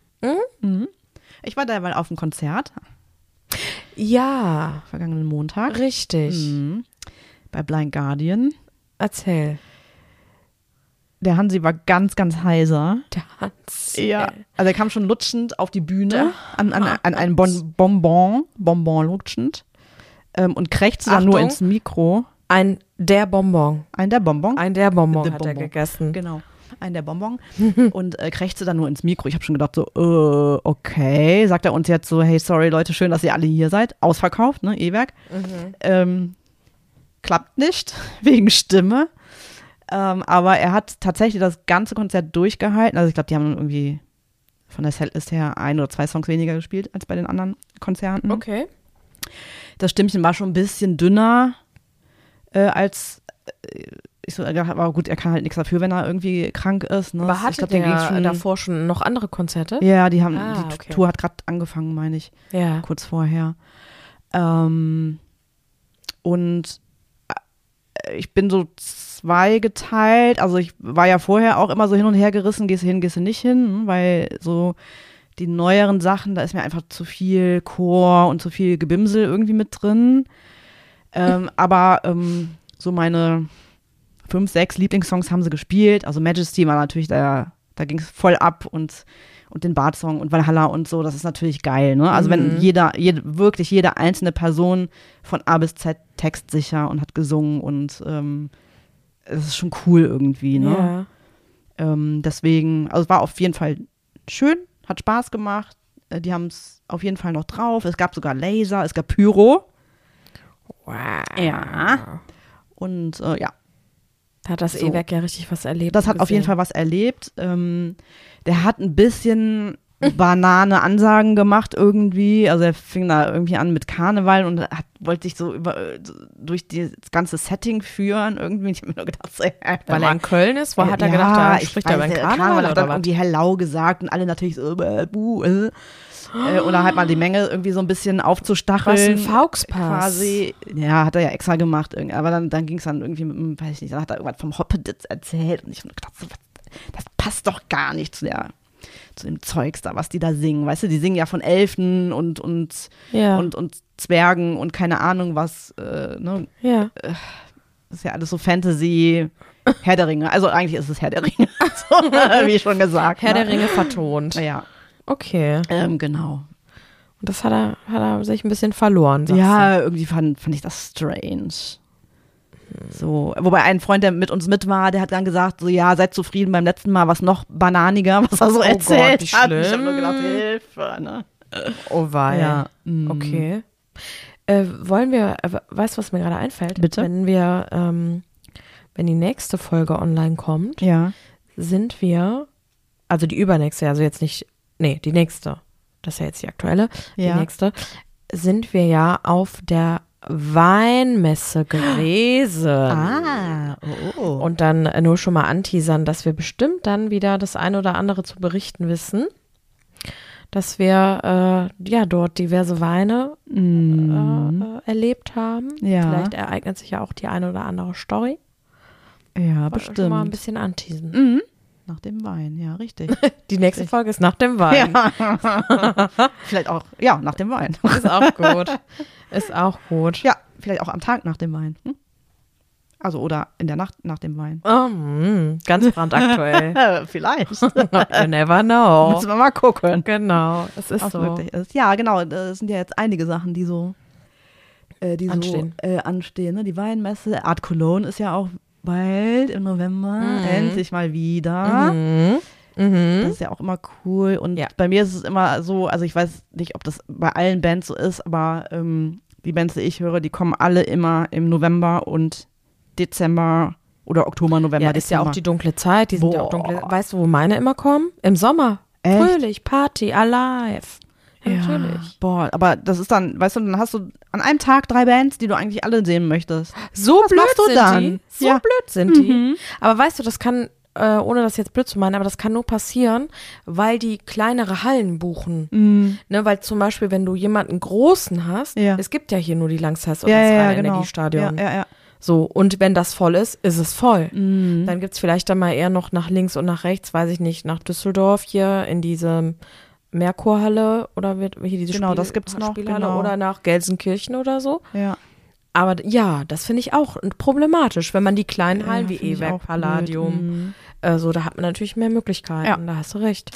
Mhm. Ich war da mal auf einem Konzert, Ja, vergangenen Montag. richtig. Mhm. Bei Blind Guardian. Erzähl. Der Hansi war ganz, ganz heiser. Der Hans. Also er kam schon lutschend auf die Bühne, an, an, an ein bon Bonbon, Bonbon lutschend. Ähm, und krächzte dann nur ins Mikro. Ein der Bonbon. Ein der Bonbon. Ein der Bonbon Der hat er Bonbon. gegessen. Genau. Ein der Bonbon. und äh, krächzte dann nur ins Mikro. Ich habe schon gedacht, so, äh, okay. Sagt er uns jetzt so, hey, sorry Leute, schön, dass ihr alle hier seid. Ausverkauft, ne, E-Werk. Ähm, klappt nicht, wegen Stimme. Ähm, aber er hat tatsächlich das ganze Konzert durchgehalten. Also ich glaube, die haben irgendwie von der Setlist her ein oder zwei Songs weniger gespielt als bei den anderen Konzerten. Okay. Das Stimmchen war schon ein bisschen dünner äh, als äh, ich so, aber gut, er kann halt nichts dafür, wenn er irgendwie krank ist. Ne? Aber ich hatte glaub, dem ging's der davor schon noch andere Konzerte? Ja, die haben, Ah, die okay. Tour hat gerade angefangen, meine ich, Ja. kurz vorher. Ähm, und äh, ich bin so zweigeteilt. Also ich war ja vorher auch immer so hin und her gerissen, gehst du hin, gehst du nicht hin, ne? weil so die neueren Sachen, da ist mir einfach zu viel Chor und zu viel Gebimsel irgendwie mit drin. Ähm, aber ähm, so meine fünf, sechs Lieblingssongs haben sie gespielt. Also Majesty war natürlich, da, da ging es voll ab und, und den Bart-Song und Valhalla und so, das ist natürlich geil. Ne? Also wenn Mhm. jeder, jede, wirklich jede einzelne Person von A bis Z textsicher und hat gesungen und ähm, es ist schon cool irgendwie. Ne? Ja. Ähm, deswegen, also es war auf jeden Fall schön, hat Spaß gemacht. Äh, Die haben es auf jeden Fall noch drauf. Es gab sogar Laser, es gab Pyro. Wow. Ja. Und äh, ja, Da hat das So. E-Werk ja richtig was erlebt. das hat auf jeden gesehen. Fall was erlebt. Ähm, der hat ein bisschen Banane Ansagen gemacht irgendwie. Also er fing da irgendwie an mit Karneval und hat, wollte sich so über durch die- das ganze Setting führen irgendwie. Ich habe mir nur gedacht, so, äh, Weil er in Köln ist, wo hat er ja, gedacht, da ich spricht er über Karneval, hat oder dann was? irgendwie Hellau gesagt und alle natürlich so, äh, buh, äh. Äh, Oder halt mal die Menge irgendwie so ein bisschen aufzustacheln. Was ein Fauxpass. Quasi. Ja, hat er ja extra gemacht. irgendwie. Aber dann, dann ging es dann irgendwie mit, dem, weiß ich nicht, dann hat er irgendwas vom Hoppeditz erzählt und ich habe gedacht, so, das passt doch gar nicht zu der zu dem Zeugs da, was die da singen. Weißt du, die singen ja von Elfen und, und, Ja. und, und Zwergen und keine Ahnung was, äh, ne? ja. Das ist ja alles so Fantasy, Herr der Ringe. Also eigentlich ist es Herr der Ringe, so, wie schon gesagt. Herr ne? der Ringe vertont. Ja, Okay. ähm, genau. Und das hat er, hat er sich ein bisschen verloren. Ja, irgendwie fand, fand ich das strange. So, wobei ein Freund, der mit uns mit war, der hat dann gesagt, so ja, seid zufrieden beim letzten Mal, was noch bananiger, was er so Oh erzählt Gott, hat. Ich habe nur gedacht, Hilfe, ne? du? Oh wei. Ja, mm. Okay. Äh, wollen wir, äh, weißt du, was mir gerade einfällt? Bitte? Wenn wir, ähm, wenn die nächste Folge online kommt, Ja. sind wir, also die übernächste, also jetzt nicht, nee, die nächste, das ist ja jetzt die aktuelle, Ja. die nächste, sind wir ja auf der Weinmesse gewesen. Ah, oh, oh. Und dann nur schon mal anteasern, dass wir bestimmt dann wieder das eine oder andere zu berichten wissen. Dass wir äh, ja dort diverse Weine Mm, äh, erlebt haben. Ja. Vielleicht ereignet sich ja auch die eine oder andere Story. ja, Wollte Schon mal ein bestimmt. bisschen anteasen. Mhm. Nach dem Wein, ja, richtig. Die nächste Folge ist nach dem Wein. ja. vielleicht auch, ja, nach dem Wein. Ist auch gut. Ist auch gut. Ja, vielleicht auch am Tag nach dem Wein. Hm? Also, oder in der Nacht nach dem Wein. Oh, mm, ganz brandaktuell. Vielleicht. you never know. Müssen wir mal gucken. Genau, es ist so. möglich ist. Ja, genau. Das sind ja jetzt einige Sachen, die so, äh, die Anstehen. so äh, anstehen. Ne? Die Weinmesse, Art Cologne ist ja auch bald im November. Mhm. Endlich mal wieder. Mhm. Mhm. Das ist ja auch immer cool. Und Ja. bei mir ist es immer so, also ich weiß nicht, ob das bei allen Bands so ist, aber ähm, die Bands, die ich höre, die kommen alle immer im November und Dezember oder Oktober, November. Ja, das ist ja auch die dunkle Zeit. Die sind ja auch dunkle. Weißt du, wo meine immer kommen? Im Sommer. Echt? Fröhlich, Party, alive. Ja, Ja, natürlich. boah, aber das ist dann, weißt du, dann hast du an einem Tag drei Bands, die du eigentlich alle sehen möchtest. So Was blöd machst du sind dann? die. So Ja. blöd sind die. Mhm. Aber weißt du, das kann, äh, ohne das jetzt blöd zu meinen, aber das kann nur passieren, weil die kleinere Hallen buchen. Mhm. Ne, weil zum Beispiel, wenn du jemanden großen hast, Ja. es gibt ja hier nur die Langzeits- oder Ja, das ja, genau. Energiestadion. Ja, ja, ja. So, und wenn das voll ist, ist es voll. Mhm. Dann gibt's vielleicht dann mal eher noch nach links und nach rechts, weiß ich nicht, nach Düsseldorf hier in diese Merkurhalle oder wird hier diese Genau, Spiel das gibt's noch, Spielhalle genau. oder nach Gelsenkirchen oder so. ja. Aber ja, das finde ich auch problematisch, wenn man die kleinen Hallen Ja, wie E-Werk, Palladium. Mhm. äh, so, da hat man natürlich mehr Möglichkeiten. Ja. Da hast du recht.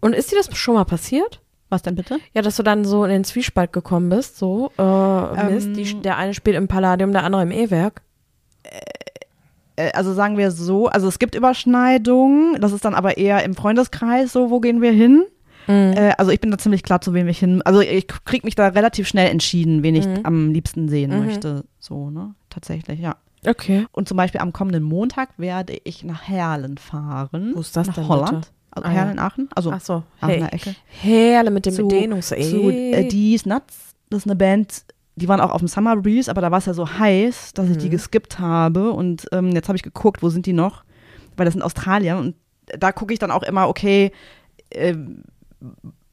Und ist dir das schon mal passiert? Was denn bitte? Ja, dass du dann so in den Zwiespalt gekommen bist, so, äh, Mist, die, Ähm. der eine spielt im Palladium, der andere im E-Werk. Äh, Also sagen wir so, also es gibt Überschneidungen, das ist dann aber eher im Freundeskreis so, wo gehen wir hin? Mhm. Äh, also ich bin da ziemlich klar, zu wem ich hin. Also ich krieg mich da relativ schnell entschieden, wen ich Mhm. am liebsten sehen Mhm. möchte. So, ne? Tatsächlich, ja. Okay. Und zum Beispiel am kommenden Montag werde ich nach Herlen fahren. Wo ist das nach denn, Holland. bitte? Also Ah, Herlen ja. Aachen. Also Ach so. Aachener Hey. Ecke. Herle mit dem Zu- Dehnungs... Zu äh, Die's Nuts. Das ist eine Band, die waren auch auf dem Summer Breeze, aber da war es ja so heiß, dass ich die Mhm. geskippt habe. Und ähm, jetzt habe ich geguckt, wo sind die noch? Weil das sind Australier. Und da gucke ich dann auch immer, okay, ähm,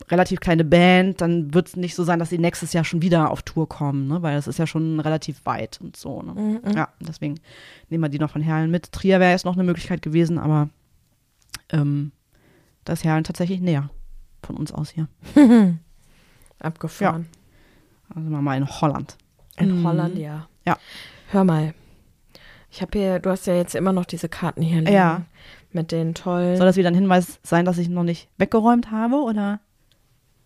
relativ kleine Band, dann wird es nicht so sein, dass sie nächstes Jahr schon wieder auf Tour kommen, ne? weil das ist ja schon relativ weit und so. Ne? Mhm. Ja, deswegen nehmen wir die noch von Herlen mit. Trier wäre jetzt noch eine Möglichkeit gewesen, aber ähm, da ist Herlen tatsächlich näher von uns aus hier. Abgefahren. Also mal mal in Holland. In Mhm. Holland, ja. Ja. Hör mal. Ich habe hier, du hast ja jetzt immer noch diese Karten hier liegen. Ja. Mit den tollen. Soll das wieder ein Hinweis sein, dass ich noch nicht weggeräumt habe, oder?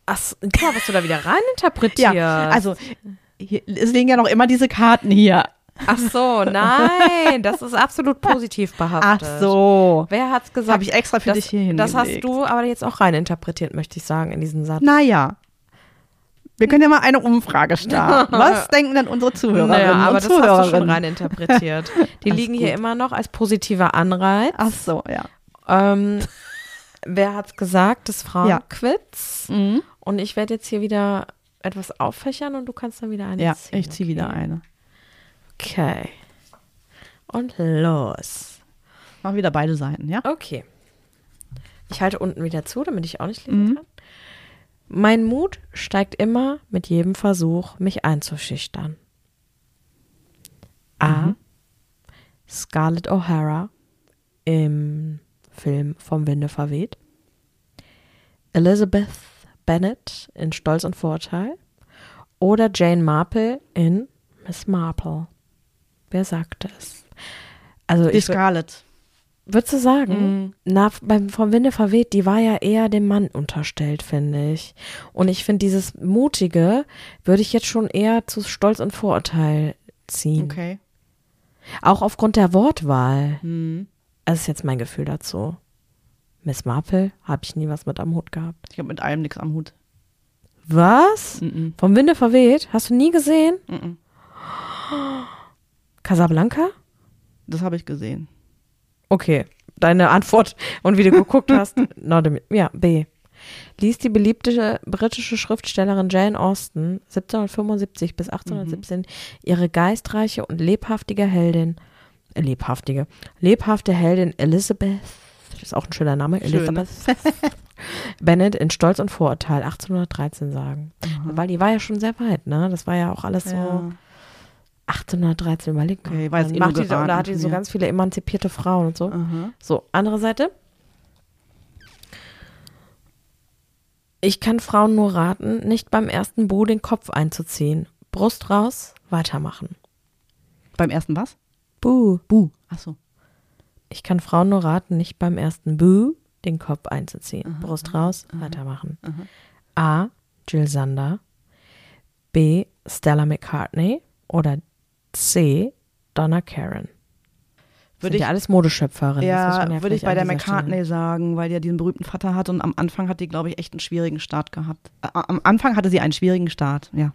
Ach, mal, was du da wieder reininterpretierst. Ja, also hier, es liegen ja noch immer diese Karten hier. Ach so, nein, das ist absolut positiv behaftet. Ach so. Wer hat's gesagt? Habe ich extra für das, dich hier Das hast hingelegt. du aber jetzt auch reininterpretiert, möchte ich sagen, in diesen Satz. Naja. Wir können ja mal eine Umfrage starten. Was denken denn unsere Zuhörerinnen Naja, aber und das hast du schon Zuhörerinnen? reininterpretiert. Die liegen hier gut. immer noch als positiver Anreiz. Ach so, ja. Ähm, wer hat's gesagt? Das Frauenquiz. Mhm. Und ich werde jetzt hier wieder etwas auffächern und du kannst dann wieder eine Ja, ziehen. ich ziehe wieder eine. Okay. Und los. Mach wieder beide Seiten, ja? Okay. Ich halte unten wieder zu, damit ich auch nicht lesen Mhm. kann. Mein Mut steigt immer mit jedem Versuch, mich einzuschüchtern. A. Mhm. Scarlett O'Hara im Film Vom Winde verweht. Elizabeth Bennet in Stolz und Vorurteil. Oder Jane Marple in Miss Marple. Wer sagt es? Also Die Scarlett. Würdest du sagen? Mhm. Na, beim Vom Winde verweht, die war ja eher dem Mann unterstellt, finde ich. Und ich finde, dieses Mutige würde ich jetzt schon eher zu Stolz und Vorurteil ziehen. Okay. Auch aufgrund der Wortwahl. Mhm. Das ist jetzt mein Gefühl dazu. Miss Marple habe ich nie was mit am Hut gehabt. Ich habe mit allem nichts am Hut. Was? Mhm. Vom Winde verweht? Hast du nie gesehen? Mhm. Casablanca? Das habe ich gesehen. Okay, deine Antwort und wie du geguckt hast. not a- ja, B. Ließ die beliebte britische Schriftstellerin Jane Austen 1775 bis 1817 ihre geistreiche und lebhaftige Heldin, äh, lebhaftige, lebhafte Heldin Elizabeth, das ist auch ein schöner Name, Schön. Elizabeth Bennet in Stolz und Vorurteil 1813 sagen. Weil die war ja schon sehr weit, ne? Das war ja auch alles so Ja. 1813, überleg mal. Okay, war eh macht die, da hat die so ganz viele emanzipierte Frauen und so. Aha. So, andere Seite. Ich kann Frauen nur raten, nicht beim ersten Bu den Kopf einzuziehen. Brust raus, weitermachen. Beim ersten was? Bu. Bu. Ach so. Ich kann Frauen nur raten, nicht beim ersten Bu den Kopf einzuziehen. Brust raus, weitermachen. A. Jill Sander. B. Stella McCartney. Oder C. Donna Karen. Würde ich- ja alles muss Ja, man würde ich bei der McCartney Stelle- sagen, weil die ja diesen berühmten Vater hat und am Anfang hat die, glaube ich, echt einen schwierigen Start gehabt. Ä- Am Anfang hatte sie einen schwierigen Start, ja.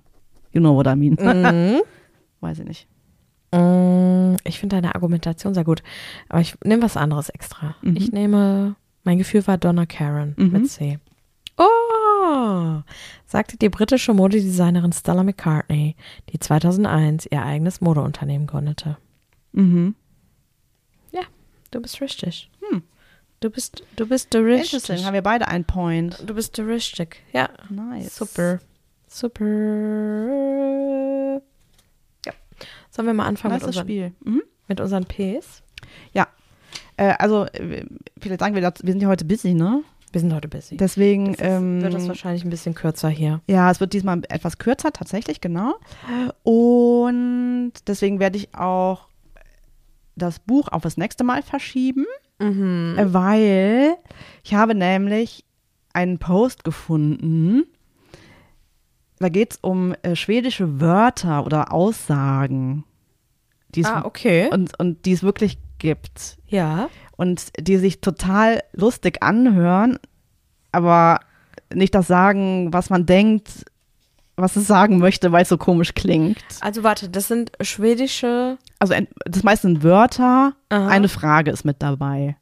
You know what I mean. Mhm. Weiß ich nicht. Mm, Ich finde deine Argumentation sehr gut. Aber ich nehme was anderes extra. Mhm. Ich nehme, mein Gefühl war Donna Karen Mhm. mit C. Oh, sagte die britische Modedesignerin Stella McCartney, die 2001 ihr eigenes Modeunternehmen gründete. Mhm. Du bist richtig. Hm. Du bist, du bist der richtig. Interesting, haben wir beide einen Point. Du bist der richtig. Ja, Nice. super. Super. Ja. Sollen wir mal anfangen mit unseren, Spiel. Mhm. mit unseren Ps? Äh, also, äh, vielleicht sagen wir, wir sind ja heute busy, ne? Wir sind heute busy. Deswegen Das ist, ähm, wird das wahrscheinlich ein bisschen kürzer hier. Ja, es wird diesmal etwas kürzer, tatsächlich, genau. Und deswegen werde ich auch das Buch auf das nächste Mal verschieben, Mhm. weil ich habe nämlich einen Post gefunden. Da geht es um äh, schwedische Wörter oder Aussagen, die es, Ah, okay. und, und die es wirklich gibt. Ja. Und die sich total lustig anhören, aber nicht das sagen, was man denkt, was es sagen möchte, weil es so komisch klingt. Also warte, das sind schwedische. Also ein- das meiste sind Wörter, Aha. eine Frage ist mit dabei.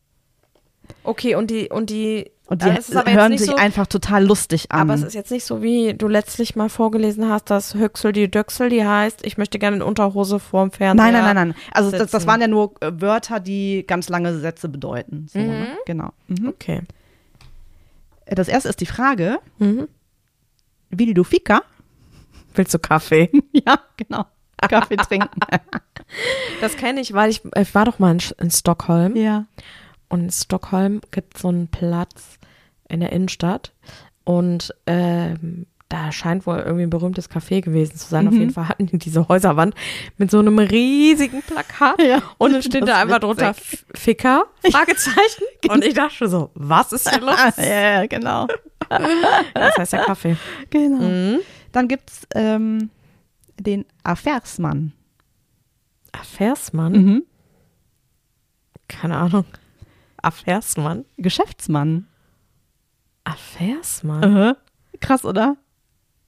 Okay, und die, und die, Und die äh, jetzt hören sich so, einfach total lustig an. aber es ist jetzt nicht so, wie du letztlich mal vorgelesen hast, dass Höchsel die Döchsel, die heißt, ich möchte gerne in Unterhose vorm Fernseher. nein, nein, nein, nein. Also das, das waren ja nur äh, Wörter, die ganz lange Sätze bedeuten. So, Mhm. ne? Genau. Mhm. Okay. Das erste ist die Frage, Mhm. will du Fika? Willst du Kaffee? ja, genau. Kaffee trinken. Das kenne ich, weil ich, ich war doch mal in, in Stockholm. ja. Und in Stockholm gibt es so einen Platz in der Innenstadt. Und ähm, da scheint wohl irgendwie ein berühmtes Café gewesen zu sein. Auf Mhm. jeden Fall hatten die diese Häuserwand mit so einem riesigen Plakat. Ja, und dann steht da einfach drunter Ficker, Fragezeichen. Und ich dachte so, was ist hier los? ja, genau. Das heißt ja Kaffee. genau. Mhm. Dann gibt es ähm, den Affärsmann. Affärsmann? Mhm. Keine Ahnung. Affärsmann? Geschäftsmann. Affärsmann? Aha. Krass, oder?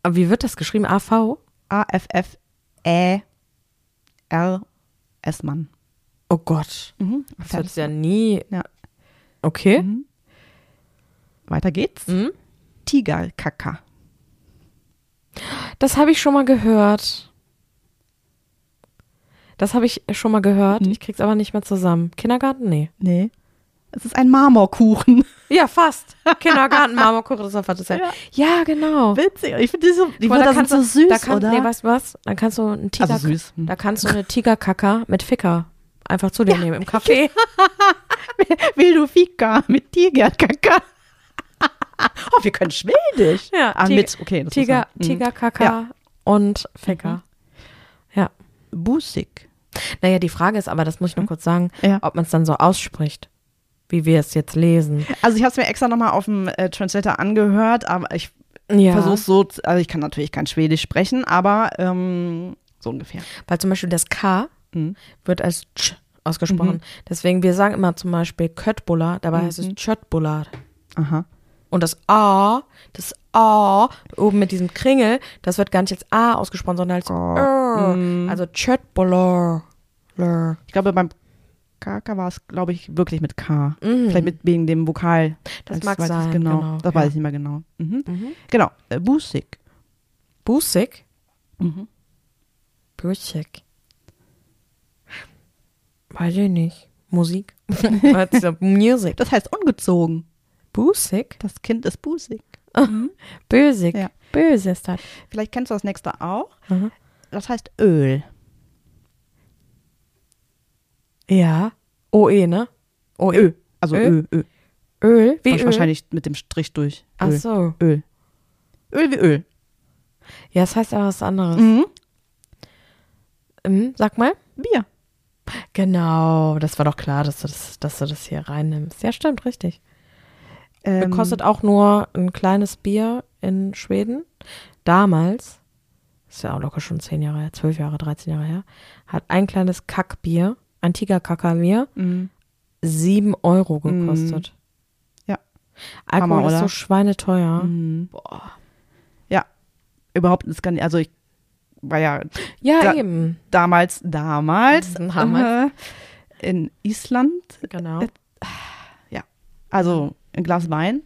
Aber wie wird das geschrieben? AV? A-F-F-E-R-S-Mann. Oh Gott. Mhm. Das es ja nie. Ja. Okay. Mhm. Weiter geht's. Mhm. Tigerkaka. Das habe ich schon mal gehört. Das habe ich schon mal gehört. Mhm. Ich krieg's aber nicht mehr zusammen. Kindergarten? Nee. Nee. Es ist ein Marmorkuchen. Ja, fast. Kindergarten, Marmorkuchen, das war das ja. Ja. Ja, genau. Witzig. Ich finde die, so, die mal, Wörter sind so süß, da kann, oder? Nee, weißt du was? Dann kannst du einen Tiger, also süß. Hm. da kannst du eine Tigerkaka mit Ficker einfach zu dir nehmen im Café. Will du Fika mit Tigerkaka? oh, wir können Schwedisch. Ja, Ah, Tiger- mit, okay. Tiger, man- Tigerkaka Ja. und Ficker. Ja. Mhm. Busig. Naja, die Frage ist aber, das muss ich noch kurz sagen, Ja. ob man es dann so ausspricht, wie wir es jetzt lesen. Also ich habe es mir extra nochmal auf dem äh, Translator angehört, aber ich Ja. versuche so, also ich kann natürlich kein Schwedisch sprechen, aber ähm, so ungefähr. Weil zum Beispiel das K Mhm. wird als Ch ausgesprochen. Deswegen, wir sagen immer zum Beispiel Köttbullar, dabei heißt es Köttbullar. Aha. Und das A, das A, oben mit diesem Kringel, das wird gar nicht als A ausgesprochen, sondern als R. Also Köttbullar. Lr. Ich glaube, beim Kaka war es, glaube ich, wirklich mit K. Vielleicht mit wegen dem Vokal. Mhm. Das mag sein, Genau. genau, Das ja. weiß ich nicht mehr genau. Mhm. Mhm. Genau. Äh, Busig. Busig? Mhm. Busig. Weiß ich nicht. Musik? Ist das? Music. Das heißt ungezogen. Busig? Das Kind ist busig. Bösig. Ja. Böse ist das. Vielleicht kennst du das nächste auch. Mhm. Das heißt Öl. Ja. OE, ne? OE. Ö. Also Ö. Öl? Ö. Öl? Wie Öl? Wahrscheinlich mit dem Strich durch. Ach Öl. so. Öl. Öl wie Öl. Ja, das heißt aber was anderes. Mhm. Mhm, sag mal. Bier. Genau, das war doch klar, dass du das, dass du das hier reinnimmst. Ja, stimmt, richtig. Ähm, Kostet auch nur ein kleines Bier in Schweden. Damals, ist ja auch locker schon zehn Jahre her, zwölf Jahre, 13 Jahre her, hat ein kleines Kackbier, ein Tigerkackerbier, mhm. sieben Euro gekostet. Ja. Alkohol Hammer, ist so schweineteuer. Mhm. Ja. Überhaupt gar nicht, also ich war ja Ja, Da- eben. damals, damals, Damals. Äh, in Island, Genau. also ein Glas Wein,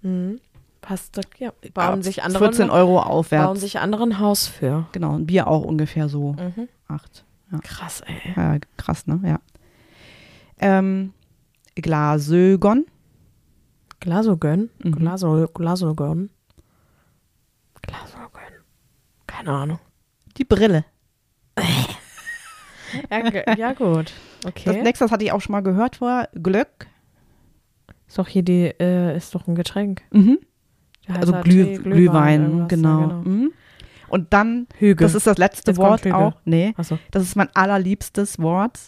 Mhm. Passt, ja. Bauen ab sich andere 14 Euro bauen aufwärts. sich andere ein Haus für. Genau, ein Bier auch ungefähr so. Mhm. Acht. Ja. Krass, ey. Ja, krass, ne? Ja. Ähm, Glasögon. Glasogön? Mhm. Glaso, Glasogön? Glasogön. Keine Ahnung. Die Brille. Ja, ja gut. Das Okay. nächste, das hatte ich auch schon mal gehört vorher. Glöck. ist doch hier die, äh, ist doch ein Getränk. Mhm. Also Glüh, Tee, Glühwein, irgendwas, genau. ja, genau. Mhm. Und dann, Hügel. das ist das letzte Jetzt Wort Hügel. auch. Nee, Achso. das ist mein allerliebstes Wort.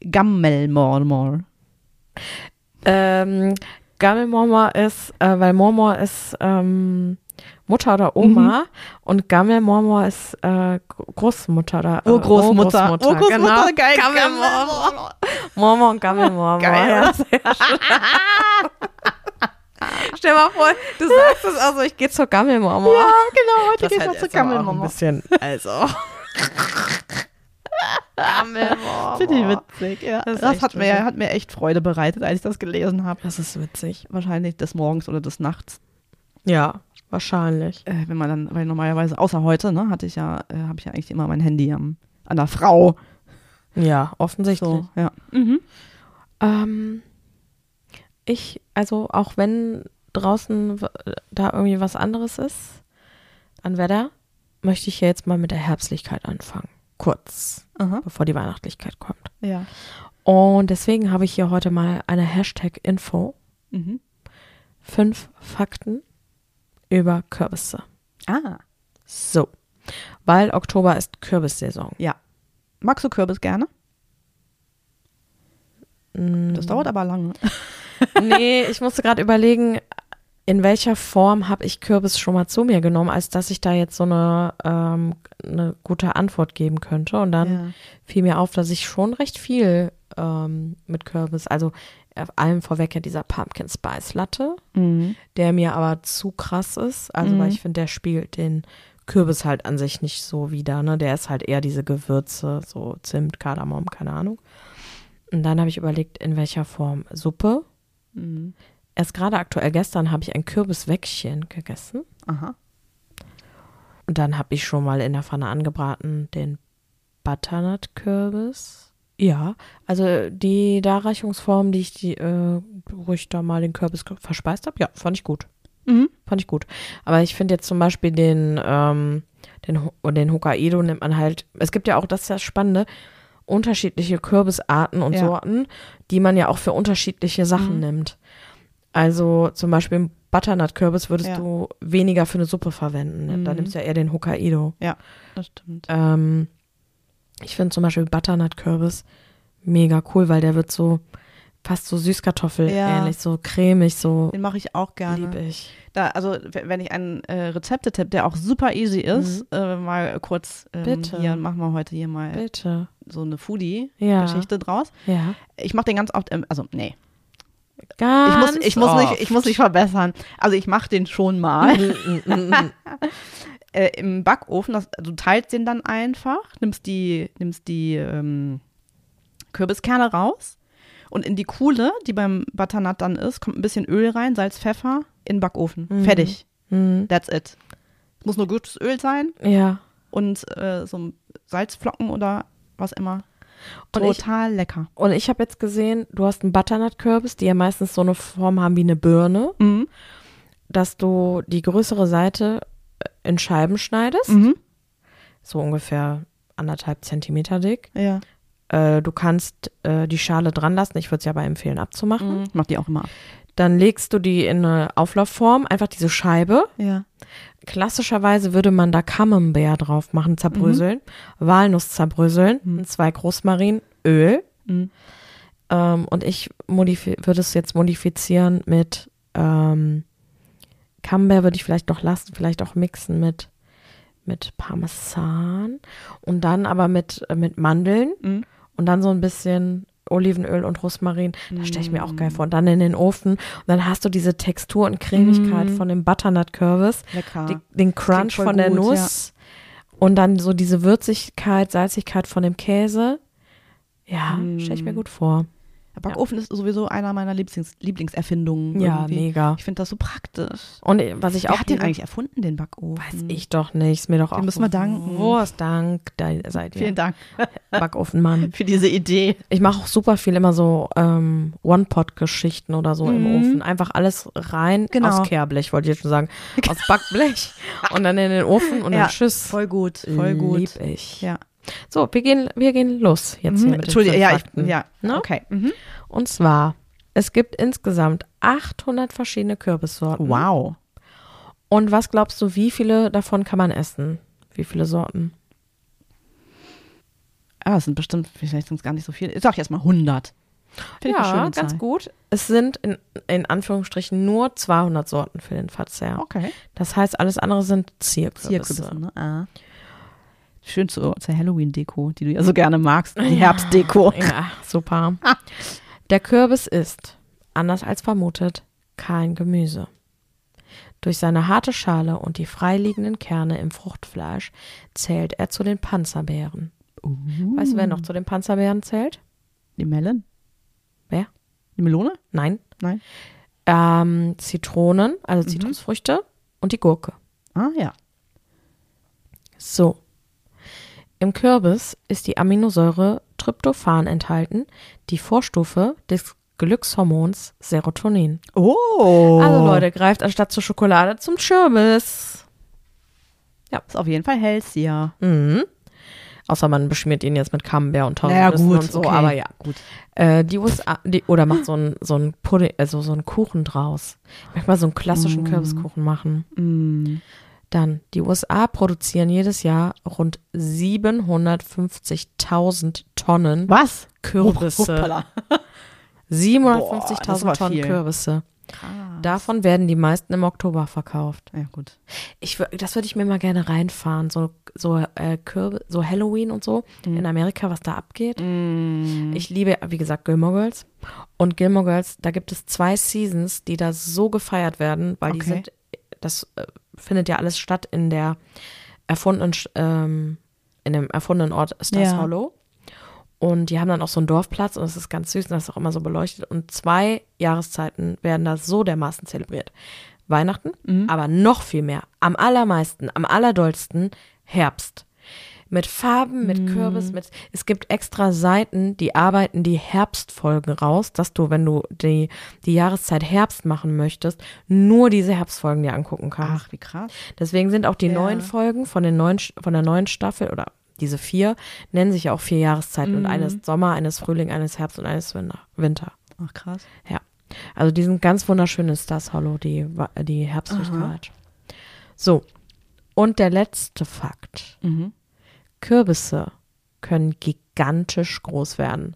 Gammelmormor. Ähm, Gammelmormor ist, äh, weil Mormor ist ähm, Mutter oder Oma und Gammelmormor ist äh, Gr- Großmutter oder äh, Urgroßmutter. Urgroßmutter, Urgroßmutter, genau. geil. Gammelmormor. Mormor und Gammelmormor. Geil. Ja, sehr schön. Stell mal vor, du sagst es also, ich gehe zur Gammelmormor. Ja, genau, heute das geht's halt noch zu jetzt aber auch ein bisschen, also. Gammelwurm. Finde ich witzig, ja. Das Das, hat, mir, witzig. hat mir echt Freude bereitet, als ich das gelesen habe. Das ist witzig. Wahrscheinlich des Morgens oder des Nachts. Ja, wahrscheinlich. Äh, wenn man dann, weil normalerweise, außer heute, ne, hatte ich ja, äh, habe ich ja eigentlich immer mein Handy am, an der Frau. Ja, offensichtlich. So, ja. Mhm. Ähm, ich, also auch wenn draußen da irgendwie was anderes ist an Wetter, möchte ich ja jetzt mal mit der Herbstlichkeit anfangen. Kurz, Aha. bevor die Weihnachtlichkeit kommt. Ja. Und deswegen habe ich hier heute mal eine Hashtag-Info. Mhm. Fünf Fakten über Kürbisse. Ah. So. Weil Oktober ist Kürbissaison. Ja. Magst du Kürbis gerne? Mm, Das dauert aber lange. Nee, ich musste gerade überlegen, in welcher Form habe ich Kürbis schon mal zu mir genommen, als dass ich da jetzt so eine, ähm, eine gute Antwort geben könnte. Und dann Ja. fiel mir auf, dass ich schon recht viel ähm, mit Kürbis, also auf allem vorweg ja dieser Pumpkin Spice Latte, Mhm. der mir aber zu krass ist. Also, Mhm. weil ich finde, der spiegelt den Kürbis halt an sich nicht so wider. Ne? Der ist halt eher diese Gewürze, so Zimt, Kardamom, keine Ahnung. Und dann habe ich überlegt, in welcher Form Suppe. Mhm. Erst gerade aktuell gestern habe ich ein Kürbiswäckchen gegessen. Aha. Und dann habe ich schon mal in der Pfanne angebraten den Butternut-Kürbis. Ja, also die Darreichungsform, die ich, die, äh, wo ich da mal den Kürbis verspeist habe, ja, fand ich gut. Mhm. Fand ich gut. Aber ich finde jetzt zum Beispiel den, ähm, den, den Hokkaido nimmt man halt, es gibt ja auch, das ist das Spannende, unterschiedliche Kürbisarten und Ja. Sorten, die man ja auch für unterschiedliche Sachen Mhm. nimmt. Also zum Beispiel Butternut-Kürbis würdest Ja. du weniger für eine Suppe verwenden. ne? Da Mhm. nimmst du ja eher den Hokkaido. Das stimmt. Ähm, ich finde zum Beispiel Butternut-Kürbis mega cool, weil der wird so fast so Süßkartoffel Ja. ähnlich, so cremig, so Den mache ich auch gerne. lieb ich. Da, also wenn ich einen äh, Rezeptetipp, der auch super easy ist, äh, mal kurz ähm, Bitte. hier machen wir heute hier mal Bitte. so eine Foodie Ja. Geschichte draus. Ja. Ich mache den ganz oft, ähm, also nee, ich Ganz muss, ich muss nicht, ich muss nicht verbessern. Also ich mache den schon mal äh, im Backofen. Das, du teilst den dann einfach, nimmst die, nimmst die ähm, Kürbiskerne raus und in die Kuhle, die beim Butternut dann ist, kommt ein bisschen Öl rein, Salz, Pfeffer in den Backofen. Mhm. Fertig. Mhm. That's it. Es muss nur gutes Öl sein Ja. und äh, so Salzflocken oder was immer. Und ich- Total lecker. Und ich habe jetzt gesehen, du hast einen Butternut-Kürbis, die ja meistens so eine Form haben wie eine Birne, Mhm. dass du die größere Seite äh, in Scheiben schneidest, Mhm. so ungefähr anderthalb Zentimeter dick. Ja. Äh, du kannst äh, die Schale dran lassen, ich würde es ja aber empfehlen abzumachen. Mhm. Mach die auch immer ab. Dann legst du die in eine Auflaufform, einfach diese Scheibe. Ja. Klassischerweise würde man da Camembert drauf machen, zerbröseln, Walnuss zerbröseln, Mhm. zwei Großmarin, Öl. Mhm. Ähm, und ich würde es jetzt modifizieren mit ähm, Camembert würde ich vielleicht noch lassen, vielleicht auch mixen mit mit Parmesan und dann aber mit äh, mit Mandeln Mhm. Und dann so ein bisschen Olivenöl und Rosmarin. Das stelle ich mir auch geil Mm. vor. Und dann in den Ofen und dann hast du diese Textur und Cremigkeit Mm. von dem Butternut-Kürbis, Lecker. die, den Crunch von der gut, Nuss und dann so diese Würzigkeit, Salzigkeit von dem Käse. Ja, Mm. stelle ich mir gut vor. Der Backofen ist sowieso einer meiner Lieblings Lieblingserfindungen. Ja, irgendwie. mega. Ich finde das so praktisch. Und was ich Wer auch hat den eigentlich erfunden, den Backofen? Weiß ich doch nicht. Ist mir doch auch. Dem müssen wir danken. Wurst, Dank. Da seid ihr. Vielen Dank Backofenmann. für diese Idee. Ich mache auch super viel immer so ähm, One-Pot-Geschichten oder so im Mhm. Ofen. Einfach alles rein Genau. aus Kehrblech, wollte ich jetzt schon sagen. Aus Backblech. und dann in den Ofen und Ja, dann Tschüss. Voll gut, voll gut. Lieb ich. Ja. So, wir gehen, wir gehen los jetzt Mhm. fünf ja, ich, ja. Ne? Okay. Mhm. Und zwar, es gibt insgesamt 800 verschiedene Kürbissorten. Wow. Und was glaubst du, wie viele davon kann man essen? Wie viele Sorten? Ah, es sind bestimmt, vielleicht sind es gar nicht so viele. Ich sag jetzt mal 100. Finde ich eine ja, ganz gut. Es sind in, in Anführungsstrichen nur 200 Sorten für den Verzehr. Okay. Das heißt, alles andere sind Zierkürbisse. Zierkürbisse, ne? Ah. Schön zur, zur Halloween-Deko, die du ja so gerne magst. Die Herbstdeko. Ja, super. Der Kürbis ist, anders als vermutet, kein Gemüse. Durch seine harte Schale und die freiliegenden Kerne im Fruchtfleisch zählt er zu den Panzerbeeren. Weißt du, wer noch zu den Panzerbeeren zählt? Die Melon? Wer? Die Melone? Nein. Nein. Ähm, Zitronen, also Zitrusfrüchte und die Gurke. Ah ja. So. Im Kürbis ist die Aminosäure Tryptophan enthalten, die Vorstufe des Glückshormons Serotonin. Oh. Also Leute, greift anstatt zur Schokolade zum Kürbis. Ist auf jeden Fall healthier. Mhm. Außer man beschmiert ihn jetzt mit Camembert und Naja, Tausendnüssen gut, und so, okay. aber ja. Gut. Äh, die USA, die, oder macht so ein so ein Pudding, also so einen Kuchen draus. Manchmal so einen klassischen Kürbiskuchen machen. Mm. Dann, die USA produzieren jedes Jahr rund 750.000 Tonnen Was? Kürbisse. Hoppala. Boah, das 750.000 war Tonnen viel. Kürbisse. Krass. Davon werden die meisten im Oktober verkauft. Ja, gut. Ich, das würde ich mir mal gerne reinfahren, so, so, äh, Kürbe, so Halloween und so Mhm. in Amerika, was da abgeht. Mm. Ich liebe, wie gesagt, Gilmore Girls. Und Gilmore Girls, da gibt es zwei Seasons, die da so gefeiert werden, weil die Okay. sind, das äh, findet ja alles statt in der erfundenen, ähm, in dem erfundenen Ort Stars Ja. Hollow. Und die haben dann auch so einen Dorfplatz und es ist ganz süß und das ist auch immer so beleuchtet. Und zwei Jahreszeiten werden da so dermaßen zelebriert. Weihnachten, Mhm. aber noch viel mehr. Am allermeisten, am allerdollsten Herbst. Mit Farben, mit Kürbis, mit, es gibt extra Seiten, die arbeiten die Herbstfolgen raus, dass du, wenn du die, die Jahreszeit Herbst machen möchtest, nur diese Herbstfolgen dir angucken kannst. Ach, wie krass. Deswegen sind auch die Ja. neuen Folgen von, den neuen, von der neuen Staffel oder diese vier nennen sich ja auch vier Jahreszeiten und eine ist Sommer, eine ist Frühling, eine ist Herbst und eine ist Winter. Ach, krass. Ja. Also die sind ganz wunderschön in Stars Hollow, die, die Herbstlichkeit. So. Und der letzte Fakt. Mhm. Kürbisse können gigantisch groß werden.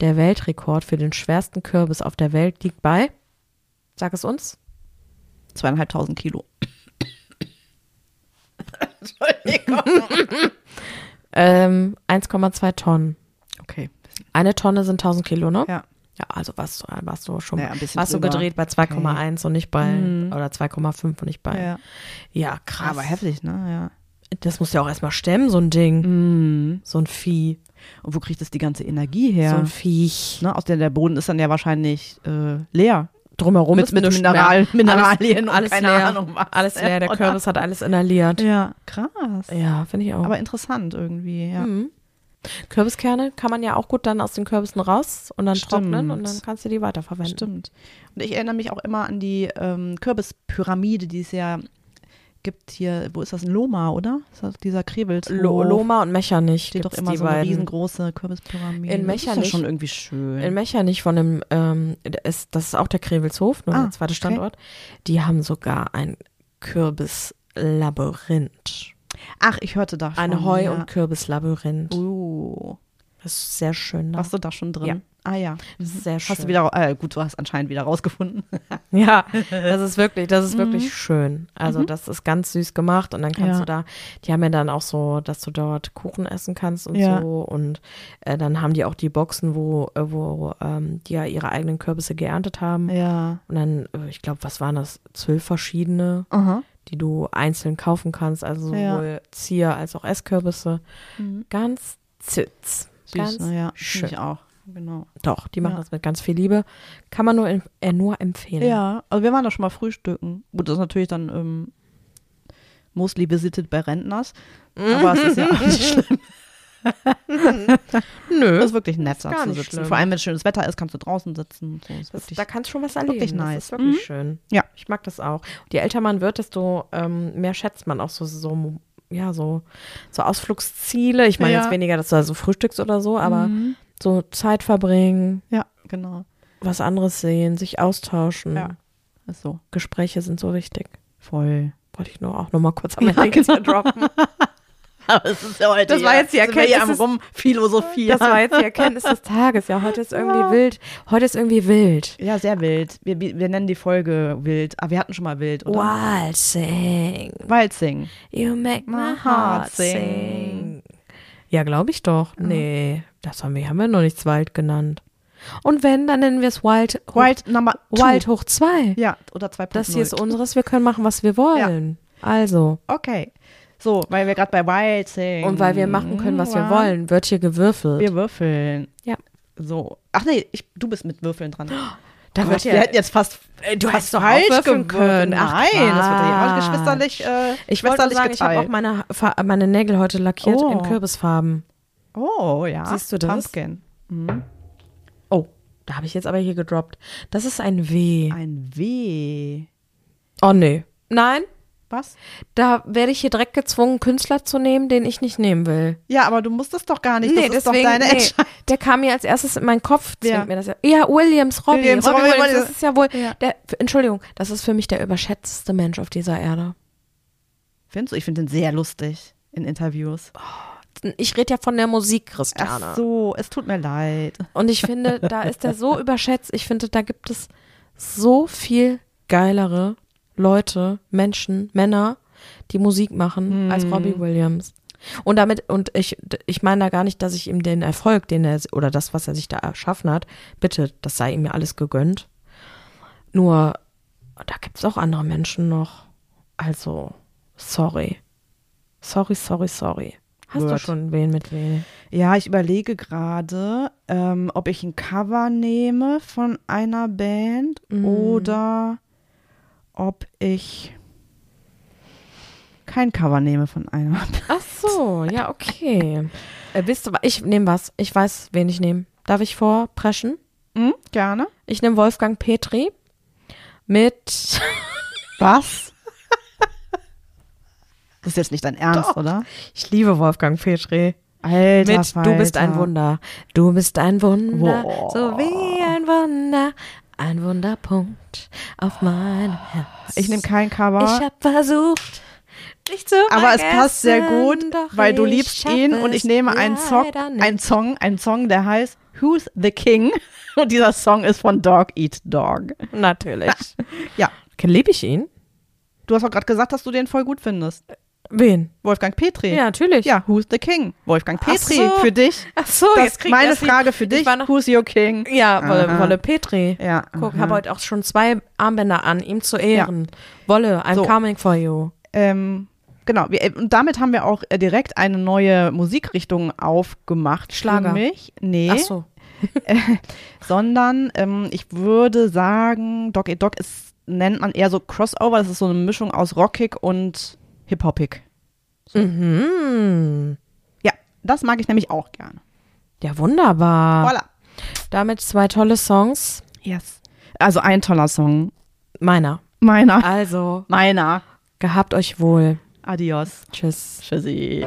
Der Weltrekord für den schwersten Kürbis auf der Welt liegt bei, sag es uns, Zweieinhalbtausend Kilo. Entschuldigung. ähm, 1,2 Tonnen. Okay. Eine Tonne sind 1000 Kilo, ne? Ja. Ja, also warst du, warst du schon, Ja, ein bisschen warst du gedreht bei 2,1 und nicht bei, oder 2,5 und nicht bei. Ja. Ja, krass. Aber heftig, ne? Das musst du ja auch erstmal stemmen, so ein Ding. Mhm. So ein Vieh. Und wo kriegt es die ganze Energie her? So ein Viech. ne? Aus der, der Boden ist dann ja wahrscheinlich äh, leer. Drumherum Mit- ist mit Mineral-. Mineralien und alles, alles keine leer. Ahnung. Alles leer. Der? Kürbis hat alles inhaliert. Ja, krass. Ja, finde ich auch. Aber interessant irgendwie, ja. Mhm. Kürbiskerne kann man ja auch gut dann aus den Kürbissen raus und dann Stimmt. trocknen und dann kannst du die weiterverwenden. Stimmt. Und ich erinnere mich auch immer an die ähm, Kürbispyramide, die es ja gibt hier, wo ist das, in Loma, oder? Ist das dieser Krevels? Lo Loma und Mechernich steht doch immer die so eine beiden. riesengroße Kürbispyramide. In das ist ja Mechernich- schon irgendwie schön. In Mechernich von dem, ähm, ist, das ist auch der Krevelshof, nur Ah, der zweite okay. Standort. Die haben sogar ein Kürbislabyrinth. Ach, ich hörte da schon. Ein Heu- ja. und Kürbislabyrinth. Uh, Das ist sehr schön da. warst du da schon drin? Ja. Ah ja. Das ist sehr schön. Hast du wieder, äh, gut, du hast anscheinend wieder rausgefunden. Ja, das ist wirklich, das ist wirklich schön. Also Mhm. das ist ganz süß gemacht und dann kannst Ja. du da, die haben ja dann auch so, dass du dort Kuchen essen kannst und Ja. so und äh, dann haben die auch die Boxen, wo, äh, wo ähm, die ja ihre eigenen Kürbisse geerntet haben Ja. und dann, äh, ich glaube, was waren das, zwölf verschiedene, Aha. die du einzeln kaufen kannst, also Ja. sowohl Zier- als auch Esskürbisse. Mhm. Ganz süß. Ganz ne? ja. schön. Ich auch. Genau. Doch, die machen Ja. das mit ganz viel Liebe. Kann man nur, äh, nur empfehlen. Ja, also wir waren da schon mal frühstücken. Gut, das ist natürlich dann ähm, mostly visited bei Rentners. Aber es ist ja auch nicht schlimm. Nö. Es ist wirklich nett, da zu sitzen. schlimm. Vor allem, wenn schönes Wetter ist, kannst du draußen sitzen. und So. Das, wirklich, da kannst du schon was erleben. wirklich Das nice. ist wirklich Mhm. schön. Ja. Ich mag das auch. Je älter man wird, desto ähm, mehr schätzt man auch so, so, ja, so, so Ausflugsziele. Ich meine Ja. jetzt weniger, dass du da so frühstückst oder so, aber Mhm. So Zeit verbringen, Ja, genau. was anderes sehen, sich austauschen. Ja. Ist so. Gespräche sind so wichtig. Voll. Wollte ich nur auch noch mal kurz am Ende jetzt hier droppen. Aber es ist ja heute. Das war jetzt die Erkenntnis am Rumphilosophie. Das war jetzt die Erkenntnis des Tages. Ja, heute ist irgendwie wild. Heute ist irgendwie wild. Ja, sehr wild. Wir, wir, nennen die Folge wild. Aber wir hatten schon mal wild, oder? Waltzing. Waldsing. You make my heart sing. Ja, glaube ich doch. Nee, das haben wir, haben wir noch nicht Wild genannt. Und wenn, dann nennen wir es Wild, hoch, Wild Number two. Wild hoch 2. Ja, oder 2.0. Das hier ist unseres, wir können machen, was wir wollen. Also, Okay. So, weil wir gerade bei Wild sind. Und weil wir machen können, was wir wollen, wird hier gewürfelt. Wir würfeln. Ja. So. Ach nee, ich, du bist mit Würfeln dran. da wird wir ja, hätten jetzt fast, du fast hättest doch falsch können. Ach, Nein, das wird ja geschwisterlich, äh, ich wollte sagen, ich habe auch geteilt. meine, meine Nägel heute lackiert Oh. in Kürbisfarben. Oh, ja. Siehst du das? Pumpkin. Mhm. Oh, da habe ich jetzt aber hier gedroppt. Das ist ein W. Ein W. Oh nee. Nein, Was? da werde ich hier direkt gezwungen, Künstler zu nehmen, den ich nicht nehmen will. Ja, aber du musst das doch gar nicht. das ist doch deine nee, Entscheidung. der kam mir als erstes in meinen Kopf, Wer? mir das ja. Ja, Williams, Robbie. Williams, Robbie Robbie Williams, Williams. das ist ja wohl, Ja. der, Entschuldigung, das ist für mich der überschätzte Mensch auf dieser Erde. Findest du? Ich finde den sehr lustig in Interviews. Ich rede ja von der Musik, Christiane. Ach so, es tut mir leid. Und ich finde, da ist er so überschätzt. Ich finde, da gibt es so viel geilere Leute, Menschen, Männer, die Musik machen, als Robbie Williams. Und damit, und ich, ich meine da gar nicht, dass ich ihm den Erfolg, den er, oder das, was er sich da erschaffen hat, bitte, das sei ihm ja alles gegönnt. Nur, da gibt es auch andere Menschen noch. Also, sorry. Sorry, sorry, sorry. Hast du Word. schon wen mit wen? Ja, ich überlege gerade, ähm, ob ich ein Cover nehme von einer Band oder ob ich kein Cover nehme von einer Band. Ach so, ja, okay. äh, wisst wa- ich nehme was. Ich weiß, wen ich nehme. Darf ich vorpreschen? Hm, gerne. Ich nehme Wolfgang Petri mit. Was? Das ist jetzt nicht dein Ernst, Doch. oder? Ich liebe Wolfgang Petri. Alter, Mit Du bist ein Falter. Wunder. Du bist ein Wunder. Boah. So wie ein Wunder. Ein Wunderpunkt auf meinem Herz. Ich nehme kein Cover. Ich hab versucht, dich zu aber es passt sehr gut, weil du liebst ihn und ich nehme einen Song, einen Song, einen Song, der heißt Who's the King? Und dieser Song ist von Dog Eat Dog. Natürlich. Ja, Liebe ich ihn? du hast auch gerade gesagt, dass du den voll gut findest. Wen? Wolfgang Petri. Ja, natürlich. Ja, Who's the King? Wolfgang Petri so. für dich. Ach so, Das jetzt krieg meine die- Frage für ich dich. noch- Who's your King? Ja, Wolle. Wolle Petri. Ja. Guck, habe heute auch schon zwei Armbänder an, ihm zu ehren. Wolle, I'm So. coming for you. Ähm, genau. Wir, äh, und damit haben wir auch äh, direkt eine neue Musikrichtung aufgemacht. Schlager. Für mich. Nee. Ach so. sondern ähm, ich würde sagen, Dog Eat Dog ist, nennt man eher so Crossover. Das ist so eine Mischung aus rockig und hip-hopig. Mhm. Ja, das mag ich nämlich auch gerne. Ja, wunderbar. Voila. Damit zwei tolle Songs. Yes. Also ein toller Song. Meiner. Meiner. Also, Meiner. gehabt euch wohl. Adios. Tschüss. Tschüssi.